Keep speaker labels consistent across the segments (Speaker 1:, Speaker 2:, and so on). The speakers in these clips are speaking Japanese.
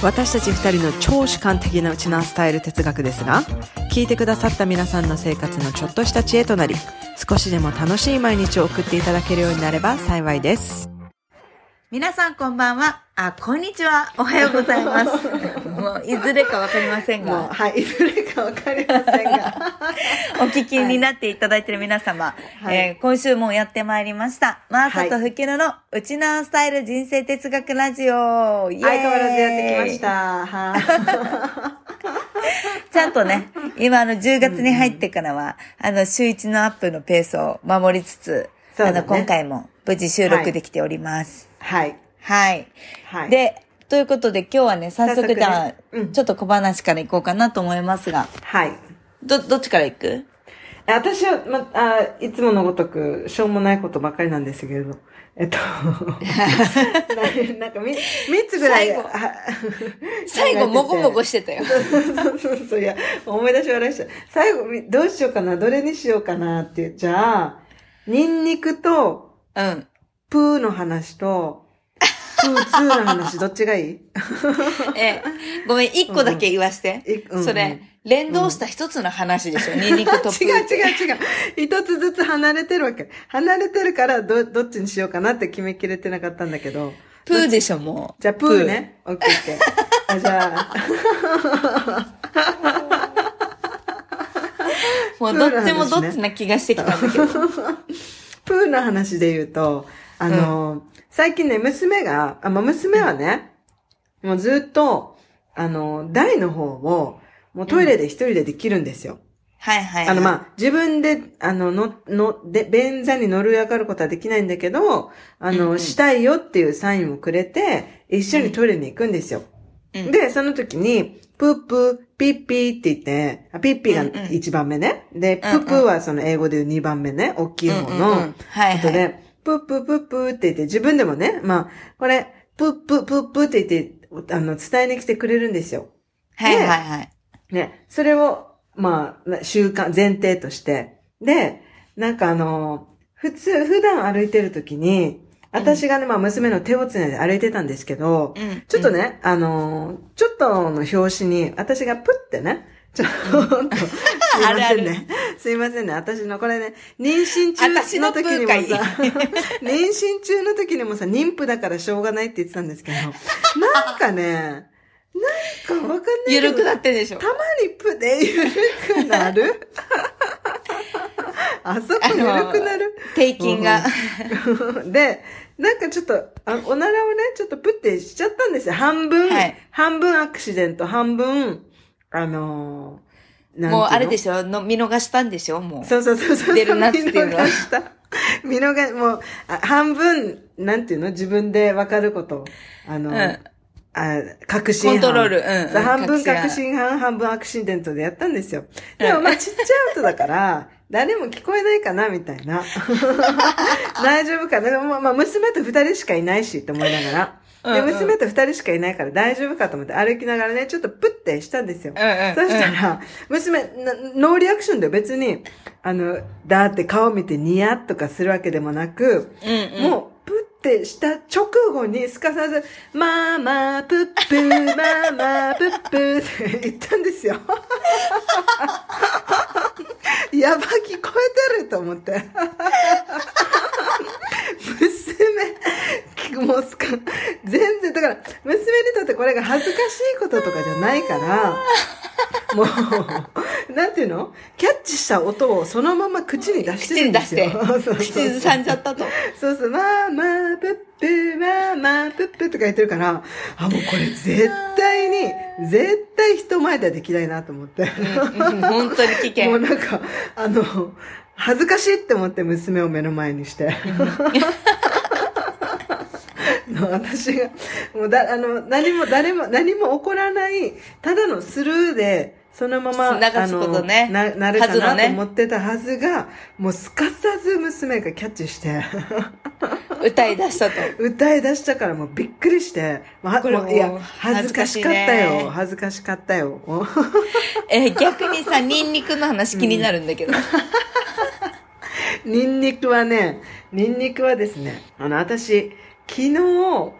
Speaker 1: 私たち二人の超主観的なウチナースタイル哲学ですが聞いてくださった皆さんの生活のちょっとした知恵となり少しでも楽しい毎日を送っていただけるようになれば幸いです。
Speaker 2: 皆さんこんばんは。あこんにちはおはようございます もういずれかわかりませんが
Speaker 1: はいいずれかわかりませんが
Speaker 2: お聞きになっていただいている皆様、
Speaker 1: はい
Speaker 2: えー今週もやってまいりましたマーサとフキノのウチナースタイル人生哲学ラジオイエーイ
Speaker 1: 相変わらずやってきました。はい。
Speaker 2: ちゃんとね、今あの10月に入ってからは、あの週1のアップのペースを守りつつ、
Speaker 1: ね
Speaker 2: の今回も無事収録できております。
Speaker 1: はい。
Speaker 2: はい。
Speaker 1: はい。、
Speaker 2: で、ということで今日はね、早速じゃあ、
Speaker 1: うん
Speaker 2: ちょっと小話から行こうかなと思いますが、
Speaker 1: はい。
Speaker 2: ど、どっちから行く？
Speaker 1: え私は、ま、あいつものごとく、しょうもないことばっかりなんですけれど。えっと、ななんかみ、三つぐらい。
Speaker 2: 最後
Speaker 1: あ
Speaker 2: 最後、もごもご
Speaker 1: し
Speaker 2: してたよ。
Speaker 1: そうそうそう、いや、思い出し笑いした。最後、みどうしようかな、どれにしようかなっていう。じゃあ、ニンニクと、
Speaker 2: うん。
Speaker 1: プーの話と、プーツーの話、どっちがいい？
Speaker 2: え、ごめん、一個だけ言わして。
Speaker 1: いうんうん
Speaker 2: それ、連動した一つの話でしょ、ニンニクとプー
Speaker 1: 違う違う違う。一つずつ離れてるわけ。離れてるから、ど、どっちにしようかなって決めきれてなかったんだけど。
Speaker 2: プーでしょ、もう。
Speaker 1: じゃあ、プーね。オッケーオッケー。あ、じゃあ、
Speaker 2: もうどっちもどっちな気がしてきたんだけど。
Speaker 1: プーの話で言うと、あの、最近ね、娘が、あ、まあ、娘はね、もうずっと、あの、台の方を、もうトイレで一人でできるんですよ。
Speaker 2: はいはい、はい。
Speaker 1: あの、まあ、自分で、あの、の、の、で、便座に乗る上がることはできないんだけど、あの、
Speaker 2: うんうん
Speaker 1: したいよっていうサインをくれて、一緒にトイレに行くんですよ。
Speaker 2: うん
Speaker 1: で、その時に、プープー、ピッピーって言って、あピッピーが
Speaker 2: うんうん
Speaker 1: 一番目ね。で、プ
Speaker 2: うんうん
Speaker 1: ープーはその英語で言う二番目ね。大きい方
Speaker 2: うんうんう
Speaker 1: の
Speaker 2: ん。はいはい。
Speaker 1: ことで、プープープープーって言って、自分でもね、まあ、これ、プープープープーって言って、あの、伝えに来てくれるんですよ。
Speaker 2: はいはいはい。
Speaker 1: ね、それを、まあ、習慣、前提として。で、なんかあの、普通、普段歩いてる時に、私がね、まあ娘の手をつないで歩いてたんですけど、
Speaker 2: うん
Speaker 1: ちょっとね、あの、ちょっとの表紙に、私がプってね、ちょっと、すいませんね。すいませんね。私のこれね、妊娠中
Speaker 2: 私の
Speaker 1: の時にもさ、妊娠中の時にもさ、妊婦だからしょうがないって言ってたんですけど、なんかね、なんかわかんない。
Speaker 2: ゆるくなってんでしょ
Speaker 1: た。まにプでゆるくなる？あそこゆるくなる？
Speaker 2: 平均が。
Speaker 1: で、なんかちょっと、あおならをね、ちょっとプってしちゃったんですよ。半分、
Speaker 2: はい
Speaker 1: 半分アクシデント、半分、あのー、
Speaker 2: もうあれで
Speaker 1: ょ
Speaker 2: しょ？の見逃したんでしょ？もう。
Speaker 1: そうそうそうそう。
Speaker 2: 出るなっていうのは
Speaker 1: 見逃した。見逃もう、あ半分、なんていうの？自分でわかること。あの、
Speaker 2: うん
Speaker 1: あ確信犯。
Speaker 2: コントロールうんうん
Speaker 1: 半分
Speaker 2: 確信犯
Speaker 1: 半分アクシデントでやったんですよ。でもまあちっちゃい音だから、誰も聞こえないかなみたいな。大丈夫かな？まあまあ娘と二人しかいないし、と思いながら。で、
Speaker 2: うんうん
Speaker 1: 娘と二人しかいないから大丈夫かと思って歩きながらね、ちょっとプッてしたんですよ。
Speaker 2: うんうん
Speaker 1: そしたら、娘、なノーリアクションで別に、あの、だって顔見てニヤッとかするわけでもなく、
Speaker 2: うんうん。
Speaker 1: もう、プッてした直後にすかさず、マーマープップー、マーマープップーって言ったんですよ。やば、聞こえてると思って。娘、もうすか、全然、だから、娘にとってこれが恥ずかしいこととかじゃないから、もう、なんていうの？キャッチした音をそのまま口に出してるんですよ。
Speaker 2: 口に出して口ずさんじゃったと。
Speaker 1: そうそう、まあまあ、プップ、まあまあ、プップとか言ってるから、あ、もうこれ絶対に、絶対人前ではできないなと思って。
Speaker 2: うん本当に危険。
Speaker 1: もうなんか、あの、恥ずかしいって思って娘を目の前にして。の 私が、もうだ、あの、何も、誰も、何も起こらない、ただのスルーでそのまま、
Speaker 2: 流すことね
Speaker 1: な、なるかなと思ってたはずが、もうすかさず娘がキャッチして、
Speaker 2: 歌い出したと。
Speaker 1: 歌い出したからもうびっくりして、まあいや、恥ずかしかった
Speaker 2: 恥ずかしいね
Speaker 1: よ。恥ずかしかったよ。
Speaker 2: えー逆にさ、ニンニクの話気になるんだけど。
Speaker 1: ニンニクはね、ニンニクはですね、あの、私、昨日、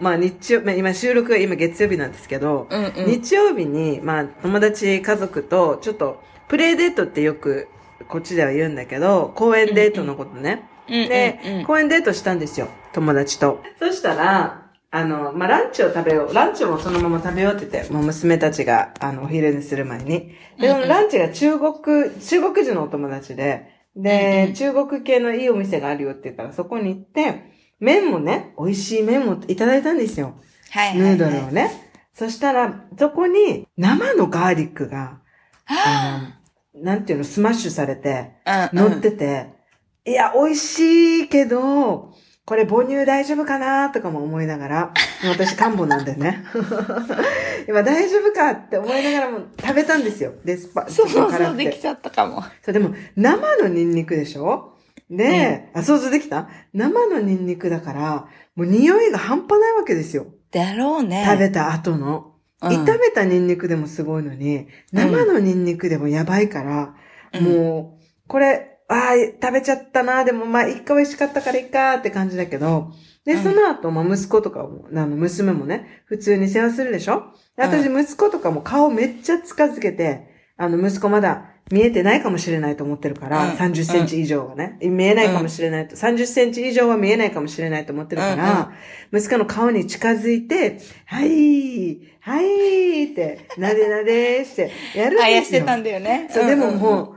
Speaker 1: まあ日曜、まあ今収録は今月曜日なんですけど、
Speaker 2: うんうん。
Speaker 1: 日曜日に、まあ友達家族とちょっと、プレイデートってよくこっちでは言うんだけど、公園デートのことね。
Speaker 2: うんうんうん
Speaker 1: で、公園デートしたんですよ、友達と。そしたら、あの、まあ、ランチを食べよう。ランチもそのまま食べようって言って、もう娘たちが、あの、お昼にする前に。で、
Speaker 2: うんうん
Speaker 1: ランチが中国、中国人のお友達で、で、
Speaker 2: うんうん
Speaker 1: 中国系のいいお店があるよって言ったら、そこに行って、麺もね、美味しい麺もいただいたんですよ。
Speaker 2: はいはい、はい。
Speaker 1: ヌードルをね。そしたら、そこに生のガーリックが、あの、なんていうの、スマッシュされて、
Speaker 2: うんうん
Speaker 1: 乗ってて、いや、美味しいけど、これ母乳大丈夫かなとかも思いながら、私、看護なんでね。今大丈夫かって思いながらも食べたんですよ。で、スパ、
Speaker 2: そうそうできちゃったかも。
Speaker 1: そう、でも、生のニンニクでしょ？で、あ、想像できた？生のニンニクだから、もう匂いが半端ないわけですよ。
Speaker 2: だろうね。
Speaker 1: 食べた後の。
Speaker 2: うん。
Speaker 1: 炒めたニンニクでもすごいのに、生のニンニクでもやばいから、
Speaker 2: うん。
Speaker 1: もう、これ、ああ、食べちゃったな、でもまあ、一回美味しかったからいいかって感じだけど、で、
Speaker 2: うん。
Speaker 1: その後、まあ、息子とかも、あの、娘もね、普通に世話するでしょ？で私、息子とかも顔めっちゃ近づけて、あの、息子まだ見えてないかもしれないと思ってるから、
Speaker 2: うん
Speaker 1: 30センチ以上はね、見えないかもしれないと、30センチ以上は見えないかもしれないと思ってるから、息子の顔に近づいて、はい、はいって、なでなでして、やるんですよ。
Speaker 2: あやしてたんだよね。
Speaker 1: そう、でも
Speaker 2: んんん
Speaker 1: もう、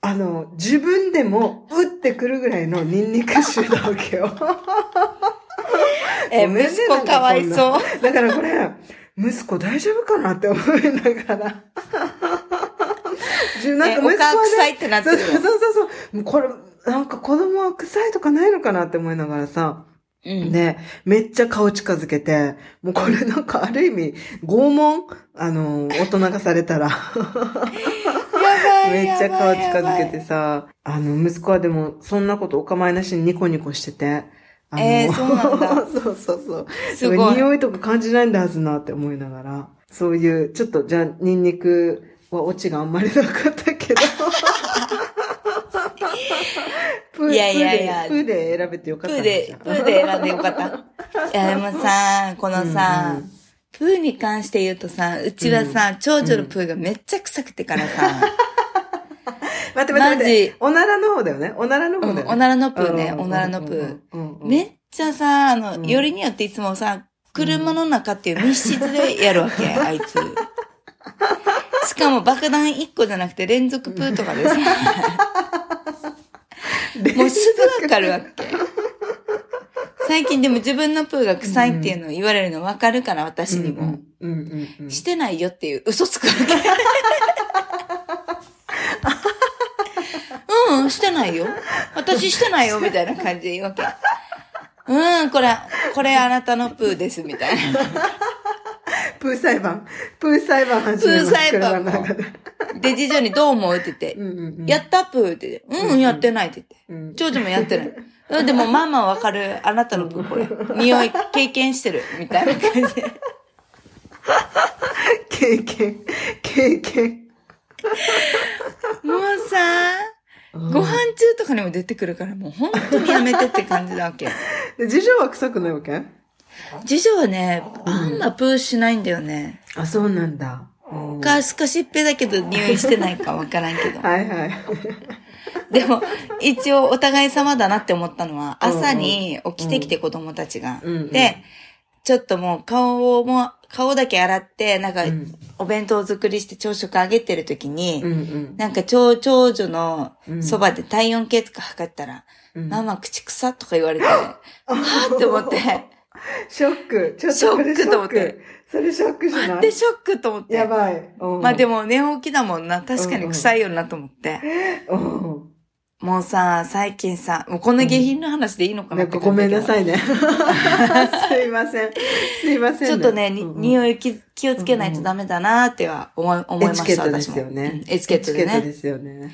Speaker 1: あの、自分でも、うってくるぐらいのニンニク臭なわけよ。
Speaker 2: え、息子かわいそう。
Speaker 1: だからこれ、息子大丈夫かなって思いながら。なんか息子は
Speaker 2: えお母臭いってなってるよ
Speaker 1: そうそうそうこれ、なんか子供は臭いとかないのかなって思いながらさ。
Speaker 2: うん。
Speaker 1: で、めっちゃ顔近づけて、もうこれなんかある意味、拷問？あの、大人がされたら。めっちゃ顔近づけて。さ、あの、息子はでも、そんなことお構いなしにニコニコしてて。あの
Speaker 2: えーそうなんだ
Speaker 1: そうそうそう。
Speaker 2: すごい。
Speaker 1: 匂いとか感じないんだはずなって思いながら。そういう、ちょっと、じゃあ、ニンニクはオチがあんまりなかったけど。プー
Speaker 2: いやいやいや
Speaker 1: プーでプーで選べてよかったな
Speaker 2: プーでプーで選んでよかった。いや、でもさ、このさ、
Speaker 1: うんうん
Speaker 2: プーに関して言うとさ、うちはさ、長女のプーがめっちゃ臭くてからさ、
Speaker 1: 待って待って待って。おならの方だよね。おならの方だよね。
Speaker 2: うんおならのプーね
Speaker 1: うん
Speaker 2: おならのプーめっちゃさ、あの、
Speaker 1: うん
Speaker 2: よりによっていつもさ、車の中っていう密室でやるわけ、あいつ。しかも爆弾1個じゃなくて連続プーとかでさ、もうすぐわかるわけ。最近でも自分のプーが臭いっていうのを言われるの分かるから、私にも。してないよっていう嘘つくわけ。うん、してないよ。私してないよ、みたいな感じで言うわけ。うん、これ、これあなたのプーです、みたいな。
Speaker 1: プー裁判。プー裁判始めます。
Speaker 2: プー裁判
Speaker 1: で。
Speaker 2: で、次女にどう思うって言って、
Speaker 1: うんうんうん
Speaker 2: やったプーって言って、うん、やってないって言って。
Speaker 1: うん
Speaker 2: 長女もやってない。うん、でもママわかる。あなたのプーこれ。匂い経験してる。みたいな感じで。
Speaker 1: 経験。経験。
Speaker 2: もうさ、ご飯中とかにも出てくるから、もう本当にやめてって感じだわけ。
Speaker 1: で次女は臭くないわけ？
Speaker 2: 次女はね、あんまプーしないんだよね。
Speaker 1: あ、そうなんだ。うん
Speaker 2: か、少しっぺだけど匂いしてないかわからんけど。
Speaker 1: はいはい。
Speaker 2: でも、一応お互い様だなって思ったのは、朝に起きてきて子供たちが。
Speaker 1: うんうん
Speaker 2: で、ちょっともう顔も、顔だけ洗って、なんか
Speaker 1: うん、
Speaker 2: お弁当作りして朝食あげてる時に、
Speaker 1: うんうん
Speaker 2: なんか長長女の
Speaker 1: うん
Speaker 2: そばで体温計とか測ったら、
Speaker 1: うん
Speaker 2: ママ口臭とか言われて、はぁって思って、
Speaker 1: ショック。ちょっと
Speaker 2: ショックと思って。
Speaker 1: それショックじゃない？
Speaker 2: で、ショックと思って。
Speaker 1: やばい。
Speaker 2: まあで
Speaker 1: も。
Speaker 2: も寝起きだもんな。確かに臭いよなと思って。
Speaker 1: うん
Speaker 2: もうさ、最近さ、もうこんな下品な話でいいのかな
Speaker 1: ごめんなさ
Speaker 2: い。
Speaker 1: いね。すいません。すいません、
Speaker 2: ちょっとね、に
Speaker 1: うんうん
Speaker 2: 匂い気気をつけないとダメだなっては思い、思いました、
Speaker 1: エチケットで。すよね
Speaker 2: うんエチケットでね。
Speaker 1: エチケットですよね。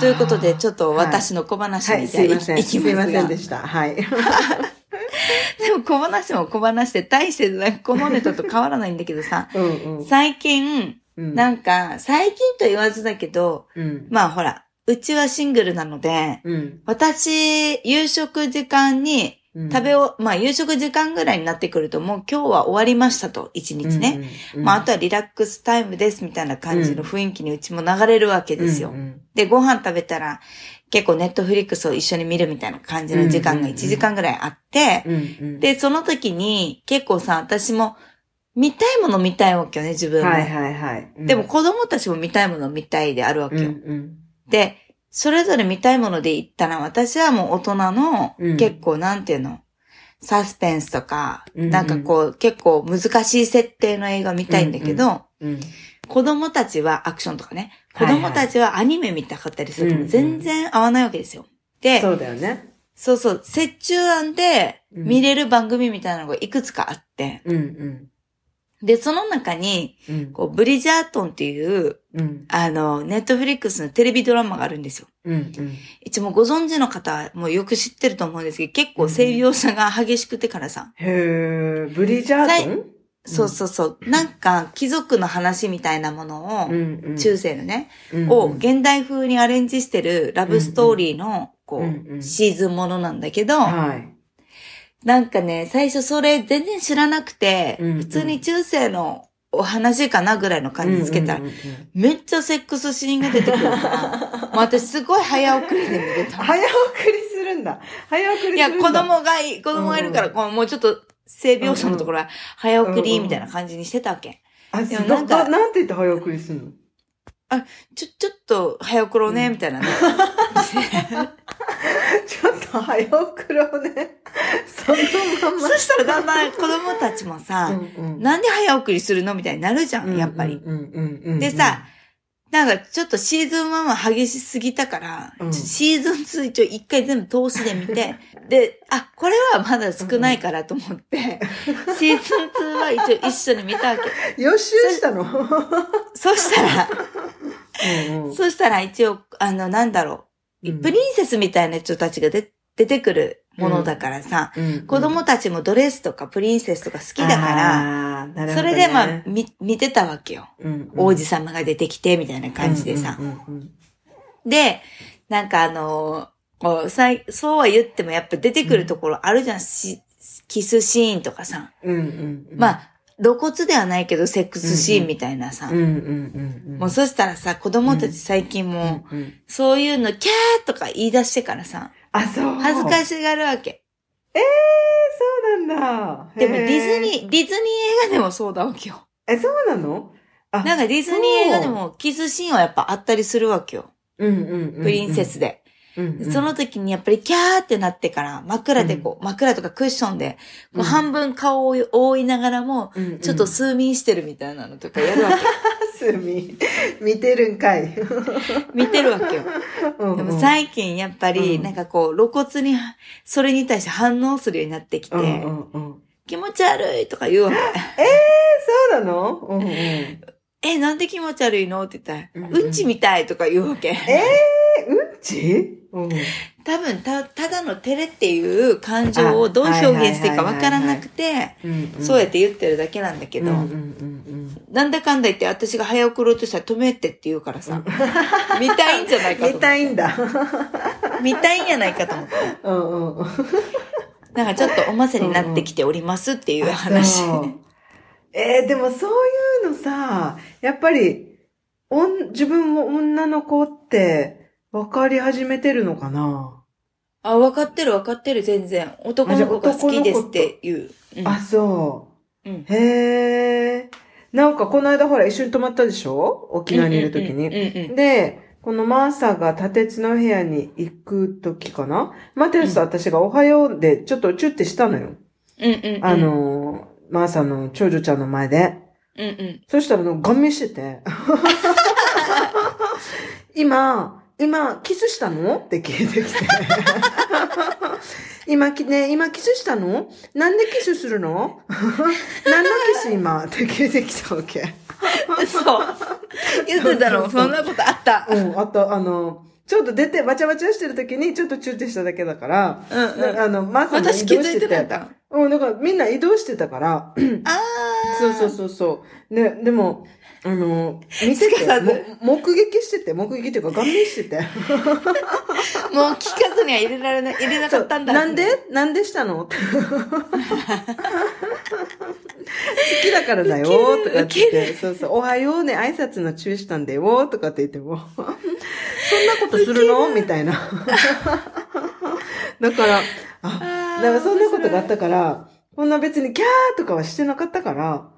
Speaker 2: ということで、ちょっと
Speaker 1: はい
Speaker 2: 私の小話
Speaker 1: はい、
Speaker 2: にい
Speaker 1: すいません。
Speaker 2: いきますが。
Speaker 1: すいませんでした。はい。
Speaker 2: でも小話も小話で大してなんかこのネタと変わらないんだけどさ、
Speaker 1: うんうん。
Speaker 2: 最近、
Speaker 1: うん
Speaker 2: なんか、最近と言わずだけど、
Speaker 1: うん。
Speaker 2: まあほら、うちはシングルなので、
Speaker 1: うん。
Speaker 2: 私、夕食時間に
Speaker 1: うん
Speaker 2: 食べを、まあ夕食時間ぐらいになってくると、もう今日は終わりましたと、一日ね。。
Speaker 1: うんうん
Speaker 2: まああとはリラックスタイムですみたいな感じの雰囲気にうちも流れるわけですよ。
Speaker 1: うんうん
Speaker 2: で、ご飯食べたら結構ネットフリックスを一緒に見るみたいな感じの時間が1時間ぐらいあって、
Speaker 1: うんうん、
Speaker 2: で、その時に結構さ、私も見たいもの見たいわけよね、自分も。
Speaker 1: はいはいはい。うん
Speaker 2: でも、子供たちも見たいもの見たいであるわけ
Speaker 1: うんう
Speaker 2: よ。
Speaker 1: ん。
Speaker 2: で、それぞれ見たいもので言ったら、私はもう大人の、
Speaker 1: うん
Speaker 2: 結構なんていうの、サスペンスとか、
Speaker 1: うんうん
Speaker 2: なんかこう、結構難しい設定の映画見たいんだけど、
Speaker 1: うん。
Speaker 2: 子供たちはアクションとかね、子供たちはアニメ見たかったりすると
Speaker 1: うんうん
Speaker 2: 全然合わないわけですよ。で、
Speaker 1: そうだよね。
Speaker 2: そうそう、折衷案で
Speaker 1: うん
Speaker 2: 見れる番組みたいなのがいくつかあって、
Speaker 1: うんうん。
Speaker 2: で、その中に、
Speaker 1: うん。
Speaker 2: こう、ブリジャートンっていう、
Speaker 1: うん。
Speaker 2: あの、ネットフリックスのテレビドラマがあるんですよ。
Speaker 1: うんうん。
Speaker 2: 一応もうご存知の方はもうよく知ってると思うんですけど、結構性描写が激しくてからさ、
Speaker 1: へー、ブリジャートン？
Speaker 2: そうそうそう、なんか貴族の話みたいなものを、
Speaker 1: んうん。
Speaker 2: 中世のね、
Speaker 1: うん
Speaker 2: を現代風にアレンジしてるラブストーリーの、こ
Speaker 1: うん。う
Speaker 2: う、
Speaker 1: ん
Speaker 2: シーズンものなんだけど、
Speaker 1: はい。
Speaker 2: なんかね、最初それ全然知らなくて、
Speaker 1: うんうん。
Speaker 2: 普通に中世のお話かなぐらいの感じつけたら、
Speaker 1: うんうんうん
Speaker 2: めっちゃセックスシーンが出てくるから、もう私すごい早送りで見れた。
Speaker 1: 早送りするんだ。早送りするんだ。
Speaker 2: いや、子供がいい、子供がいるから、こうもうちょっと、性描写のところは早送りみたいな感じにしてたわけ。
Speaker 1: あ、
Speaker 2: でも
Speaker 1: な
Speaker 2: なんんか
Speaker 1: か、なんて言って早送りするの？
Speaker 2: ちょ、ちょっと早送ろうね、みたいなね。
Speaker 1: ちょっと早送ろうね。そのまま。
Speaker 2: そしたらだんだん子供たちもさ、
Speaker 1: うんうん
Speaker 2: なんで早送りするの？みたいになるじゃん、やっぱり。でさ、なんかちょっとシーズン1は激しすぎたから、
Speaker 1: うん。
Speaker 2: シーズン2一応一回全部通しで見て、で、あ、これはまだ少ないからと思って、シーズン2は一応一緒に見たわけ。
Speaker 1: 予習したの？
Speaker 2: そしたら、
Speaker 1: うんうん。
Speaker 2: そしたら一応、あの、なんだろう、
Speaker 1: うん。
Speaker 2: プリンセスみたいな人たちがで出てくるものだからさ、
Speaker 1: うん
Speaker 2: 子供たちもドレスとかプリンセスとか好きだから、
Speaker 1: ね
Speaker 2: それでまあ、み、見てたわけよ。
Speaker 1: うんうん
Speaker 2: 王子様が出てきて、みたいな感じでさ。で、なんかあのーそうは言ってもやっぱ出てくるところあるじゃん。しキスシーンとかさ。
Speaker 1: うんうんうん
Speaker 2: まあ、露骨ではないけど、セックスシーンみたいなさ。もうそしたらさ、子供たち最近もそういうの、キャーとか言い出してからさ、
Speaker 1: あ、そう。
Speaker 2: 恥ずか
Speaker 1: い。
Speaker 2: しがるわけ。
Speaker 1: そうなんだ。
Speaker 2: でもディズ
Speaker 1: ー。
Speaker 2: ニー、ディズニー映画でもそうだわけよ。
Speaker 1: え、そうなの？あ
Speaker 2: なんかディズニー映画でもキスシーンはやっぱあったりするわけよ。
Speaker 1: うんうんうんうん。
Speaker 2: プリンセスで。
Speaker 1: うんうん。
Speaker 2: その時にやっぱりキャーってなってから枕でこう、枕とかクッションで、こう
Speaker 1: うん
Speaker 2: 半分顔を覆いながらも、
Speaker 1: うんうん、
Speaker 2: ちょっと睡眠してるみたいなのとかやるわ
Speaker 1: すみ。見てるんかい。
Speaker 2: け。見てるわけよ。
Speaker 1: うん
Speaker 2: でも最近やっぱり、
Speaker 1: うん
Speaker 2: なんかこう、露骨に、それに対して反応するようになってきて、
Speaker 1: うんうんうん。
Speaker 2: 気持ち悪いとか言うわけ。
Speaker 1: そうなの？うんうん。え、
Speaker 2: え、なんで気持ち悪いの？って言ったら、
Speaker 1: うんうん
Speaker 2: うんちみたいとか言うわけ。
Speaker 1: うんち？うん。
Speaker 2: 多分、た、ただの照れっていう感情をどう表現していいかわからなくて、
Speaker 1: うん
Speaker 2: そうやって言ってるだけなんだけど、なんだかんだ言って私が早送ろうとしたら止めてって言うからさ、見たいんじゃないかと思って。
Speaker 1: たいんだ。
Speaker 2: 見たいんじゃないかと思って。
Speaker 1: うんうんうん。
Speaker 2: なんかちょっとおませになってきておりますっていう話。
Speaker 1: そうえーでもそういうのさ、やっぱり、おん自分も女の子って分かり始めてるのかな、
Speaker 2: あ、分かってる分かってる全然。男の子が好きですって言う。うん
Speaker 1: あ、そう。
Speaker 2: うん
Speaker 1: へえ。なんかこの間ほら一緒に泊まったでしょ？沖縄にいる時に。
Speaker 2: うんうんうん
Speaker 1: で、このマーサが立つの部屋に行く時かな？マテウスと私がおはようでちょっとチュってしたのよ。
Speaker 2: うんうんうん。
Speaker 1: あ、のー、マーサの長女ちゃんの前で。
Speaker 2: うんうん。
Speaker 1: そしたらなんかガン見してて。今、今、キスしたの？って聞いてきて。今き、ね、今キスしたの？なんでキスするの？何のキス今？って聞いてきたわけ。
Speaker 2: そう。言ってたの、
Speaker 1: そ
Speaker 2: んなことあった。
Speaker 1: うん、あと、あの、ちょっと出て、バチャバチャしてる時に、ちょっとチューってしただけだから、
Speaker 2: うんうん
Speaker 1: なあの、まさに
Speaker 2: 私気づいてなかった。
Speaker 1: うん、だからみんな移動してたから、
Speaker 2: あー。
Speaker 1: そうそうそうそう。ね、でも、あの、見てて、目撃してて、目撃っていうか、顔面してて。
Speaker 2: もう聞かずには入れられない、入れなかったんだ。
Speaker 1: なんで？なんでしたの？好きだからだよ、とかって言って、そうそう、おはようね、挨拶の注意したんだよ、とかって言っても、そんなことするの？みたいな。だから、あ、だからそんなことがあったから、こんな別にキャーとかはしてなかったから、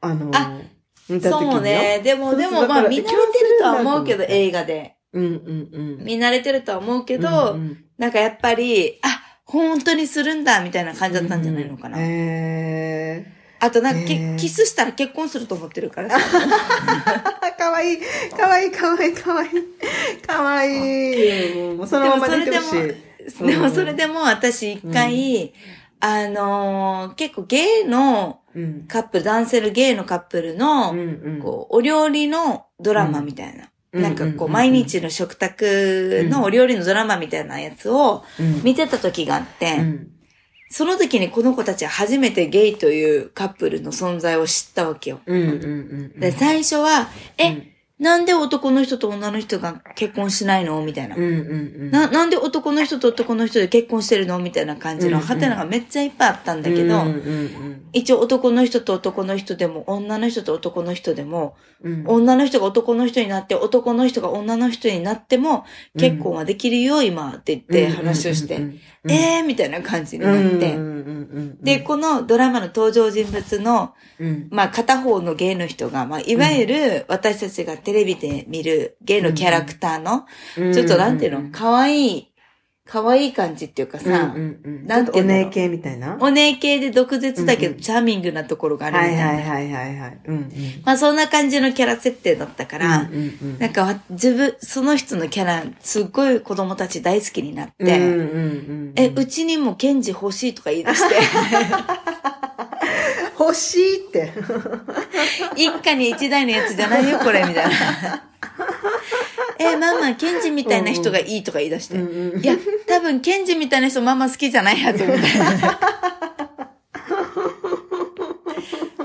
Speaker 1: あの、
Speaker 2: あそうね。でも、でもまあ見慣れてるとは思うけど、映画で。
Speaker 1: うんうんうん。
Speaker 2: 見慣れてるとは思うけど、
Speaker 1: うんうん
Speaker 2: なんかやっぱり、あ、本当にするんだ、みたいな感じだったんじゃないのかな。
Speaker 1: へ
Speaker 2: あとなんか、
Speaker 1: へー
Speaker 2: キキスしたら結婚すると思ってるからさ。
Speaker 1: ー。かわいい。かわいい、かわいい、かわいい。かわいい。もうそのまま出てほしい。うん
Speaker 2: でもそれでも私一回、あのー結構ゲイの
Speaker 1: うん。
Speaker 2: カップル、男性のゲイのカップルの。こう、お料理のドラマみたいな。
Speaker 1: うん
Speaker 2: なんかこう、毎日の食卓のお料理のドラマみたいなやつを
Speaker 1: うん、
Speaker 2: 見てた時があって、
Speaker 1: うん。
Speaker 2: その時にこの子たちは初めてゲイというカップルの存在を知ったわけよ。で、最初は、え、
Speaker 1: うん
Speaker 2: なんで男の人と女の人が結婚しないの？みたいな。
Speaker 1: うん。うんうん。
Speaker 2: な、なんで男の人と男の人で結婚してるの？みたいな感じのハテナがめっちゃいっぱいあったんだけど、
Speaker 1: うんうん
Speaker 2: 一応男の人と男の人でも、女の人と男の人でも、
Speaker 1: うん。
Speaker 2: 女の人が男の人になって、男の人が女の人になっても、結婚はできるよ、今って言って話をして、えーみたいな感じになって、で、このドラマの登場人物の、
Speaker 1: うん、
Speaker 2: まあ片方のゲイの人が、まあいわゆる私たちがテレビで見るゲイのキャラクターの、ちょっとなんていうの、可愛い可愛い感じっていうかさ、
Speaker 1: うんうんうん、
Speaker 2: なんていうんだろう。
Speaker 1: お姉系みたいな？
Speaker 2: お姉系で毒舌だけ
Speaker 1: うんうん。
Speaker 2: ど、チャーミングなところがあるみ
Speaker 1: は
Speaker 2: たいな。
Speaker 1: いはいはいはいはい。うんうん。
Speaker 2: まあそんな感じのキャラ設定だったから、
Speaker 1: うんうんうん。
Speaker 2: なんかわ自分、その人のキャラ、すっごい子供たち大好きになって、
Speaker 1: うんうんうん、
Speaker 2: え、うちにもケンジ欲しいとか言い出して、
Speaker 1: 欲しいって。
Speaker 2: 一家に一台のやつじゃないよ、これ、みたいな。え、ママ、ケンジみたいな人がいいとか言い出して。
Speaker 1: うんうん
Speaker 2: いや、多分、ケンジみたいな人ママ好きじゃないはず、みたいな。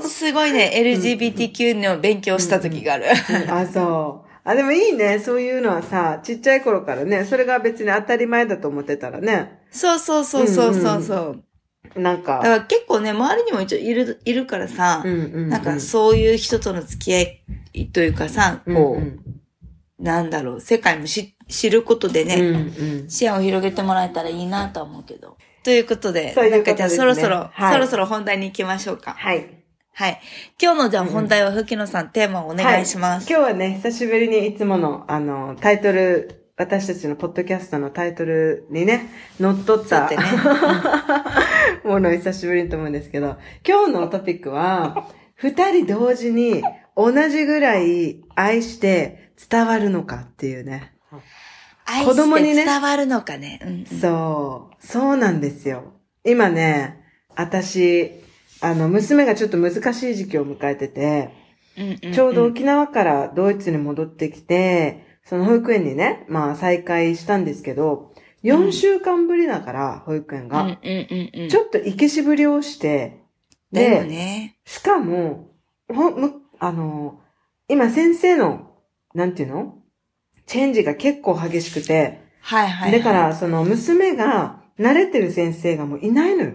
Speaker 2: すごいね、LGBTQ の勉強した時がある。
Speaker 1: あ、そう。あ、でもいいね。そういうのはさ、ちっちゃい頃からね、それが別に当たり前だと思ってたらね。
Speaker 2: そうそうそうそうそうそう。
Speaker 1: なんか。
Speaker 2: だから結構ね、周りにも一応いる、いるからさ、
Speaker 1: うんうんうん
Speaker 2: なんかそういう人との付き合いというかさ、こう、
Speaker 1: うんうん
Speaker 2: なんだろう、世界も知知ることでね、
Speaker 1: うんうん
Speaker 2: 視野を広げてもらえたらいいなとは思うけど。ということで、
Speaker 1: そういう
Speaker 2: なんかじゃあそろそろ、
Speaker 1: はい
Speaker 2: そろそろ本題に行きましょうか。
Speaker 1: はい。
Speaker 2: はい。今日のじゃあ本題は、ふきのさん、テーマをお願いします。
Speaker 1: はい今日はね、久しぶりにいつもの、あの、タイトル、私たちのポッドキャストのタイトルにね、乗っ取った
Speaker 2: ね
Speaker 1: ものを久しぶりにと思うんですけど、今日のトピックは、二人同時に同じぐらい愛して伝わるのかっていうね。
Speaker 2: 愛
Speaker 1: 子供にね
Speaker 2: して伝わるのかね。うんうん
Speaker 1: そう、そうなんですよ。今ね、私、あの、娘がちょっと難しい時期を迎えてて、ちょうど沖縄からドイツに戻ってきて、その保育園にね、まあ再会したんですけど、4週間ぶりだから、保育園が、
Speaker 2: うんうんうんうん。
Speaker 1: ちょっと生けしぶりをして、で、
Speaker 2: ね。
Speaker 1: しかも、ほむ、あの、今先生の、なんていうの？チェンジが結構激しくて、
Speaker 2: はいはい、はい。
Speaker 1: だから、その娘が慣れてる先生がもういないのよ。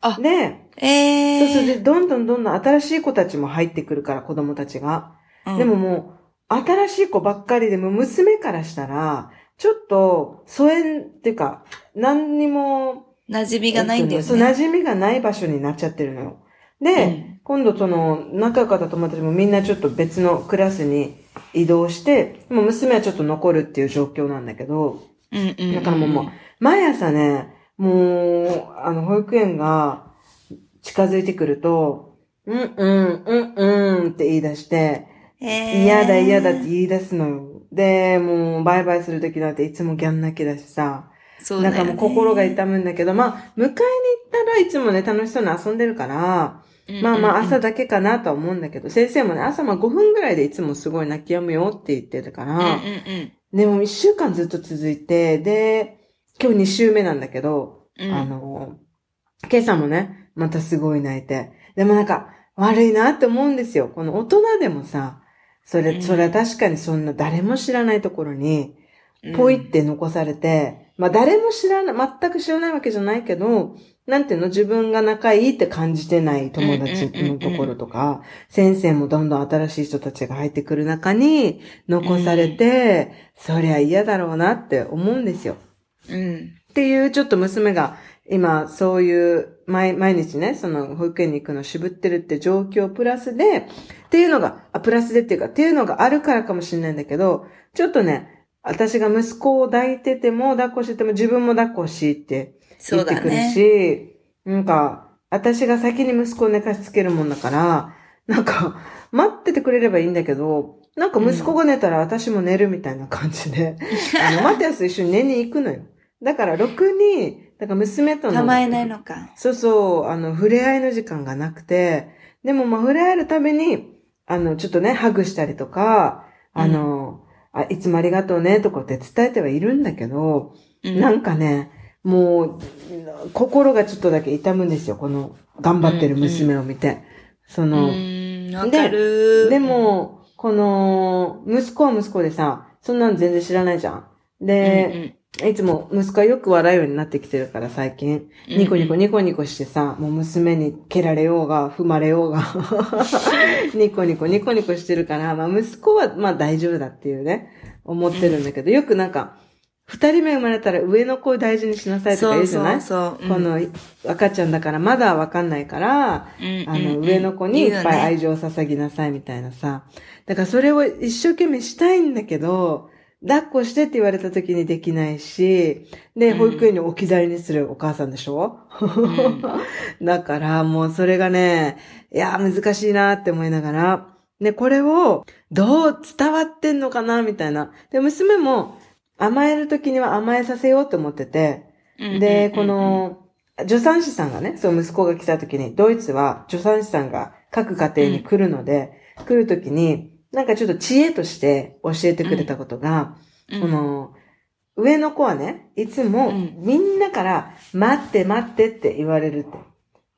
Speaker 2: あ
Speaker 1: で、
Speaker 2: えー。
Speaker 1: そうそうで、どんどんどんどん新しい子たちも入ってくるから、子供たちが。
Speaker 2: うん
Speaker 1: でももう、新しい子ばっかりでも、娘からしたら、ちょっと、疎遠っていうか、何にも、
Speaker 2: 馴染みがないんだよね。
Speaker 1: そう、馴染みがない場所になっちゃってるのよ。で、
Speaker 2: うん
Speaker 1: 今度その、仲良かった友達もみんなちょっと別のクラスに移動して、もう娘はちょっと残るっていう状況なんだけど、
Speaker 2: うんうん。
Speaker 1: だからもう、もう毎朝ね、もう、あの、保育園が近づいてくると、うん、うん、うん、うんって言い出して、
Speaker 2: えー
Speaker 1: 嫌だ嫌だって言い出すのよ。で、もう、バイバイするときなんていつもギャン泣きだしさ。
Speaker 2: そうだよ、ね。
Speaker 1: なんかもう心が痛むんだけど、まあ、迎えに行ったらいつもね、楽しそうに遊んでるから、まあまあ朝だけかなとは思うんだけど、先生もね、朝まあ5分ぐらいでいつもすごい泣き止むよって言ってたから、
Speaker 2: うんうんうん
Speaker 1: でも1週間ずっと続いて、で、今日2週目なんだけど、
Speaker 2: うん。
Speaker 1: あの、今朝もね、またすごい泣いて。でもなんか、悪いなって思うんですよ。この大人でもさ、それ、
Speaker 2: うん。
Speaker 1: それは確かにそんな誰も知らないところに、
Speaker 2: うん。
Speaker 1: ポイって残されて、まあ誰も知らない、全く知らないわけじゃないけど、なんていうの、自分が仲いいって感じてない友達のところとか、先生もどんどん新しい人たちが入ってくる中に残されて、そりゃ嫌だろうなって思うんですよ。
Speaker 2: うん。
Speaker 1: っていうちょっと娘が今そういう毎毎日ね、その保育園に行くのを渋ってるって状況プラスで、っていうのが、あ、プラスでっていうか、っていうのがあるからかもしれないんだけど、ちょっとね、私が息子を抱いてても抱っこしてても自分も抱っこしいって
Speaker 2: そう
Speaker 1: 言ってくる
Speaker 2: だね。
Speaker 1: し、なんか、私が先に息子を寝かしつけるもんだから、なんか、待っててくれればいいんだけど、なんか息子が寝たら私も寝るみたいな感じで、あの、マティアスと一緒に寝に行くのよ。だから、ろくに、だから娘との、
Speaker 2: 構えないのか。
Speaker 1: そうそう、あの、触れ合いの時間がなくて、でもまあ、触れ合えるために、あの、ちょっとね、ハグしたりとか、あの、あいつもありがとうね、とかって伝えてはいるんだけど、
Speaker 2: うん
Speaker 1: なんかね、もう、心がちょっとだけ痛むんですよ、この、頑張ってる娘を見て。その、
Speaker 2: うん、わかる。
Speaker 1: で、も、この、息子は息子でさ、そんなの全然知らないじゃん。で、いつも息子はよく笑うようになってきてるから最近。
Speaker 2: うん
Speaker 1: ニコニコニコニコしてさ、もう娘に蹴られようが、踏まれようが、ニコニコニコニコしてるから、まあ息子はまあ大丈夫だっていうね、思ってるんだけど、よくなんか、二人目生まれたら上の子を大事にしなさいとか言うじゃない？
Speaker 2: そうそう。
Speaker 1: この赤ちゃんだからまだわかんないから、
Speaker 2: うん、
Speaker 1: あの、上の子にいっぱい愛
Speaker 2: 情。
Speaker 1: 情を捧ぎなさいみたいなさ。だからそれを一生懸命したいんだけど、抱っこしてって言われた時にできないし、で、
Speaker 2: うん。
Speaker 1: 保育園に置き去りにするお母さんでしょ、
Speaker 2: ん。
Speaker 1: だからもうそれがね、いや、難しいなって思いながら、ね、これをどう伝わってんのかなみたいな。で、娘も甘える時には甘えさせようと思ってて、で、こ、の、助産師さんがね、そう息子が来た時に、ドイツは助産師さんが各家庭に来るので、来る時に、なんかちょっと知恵として教えてくれたことが、
Speaker 2: うん
Speaker 1: こ、の、上の子はね、いつも
Speaker 2: うん
Speaker 1: みんなから、待って待ってって言われるって。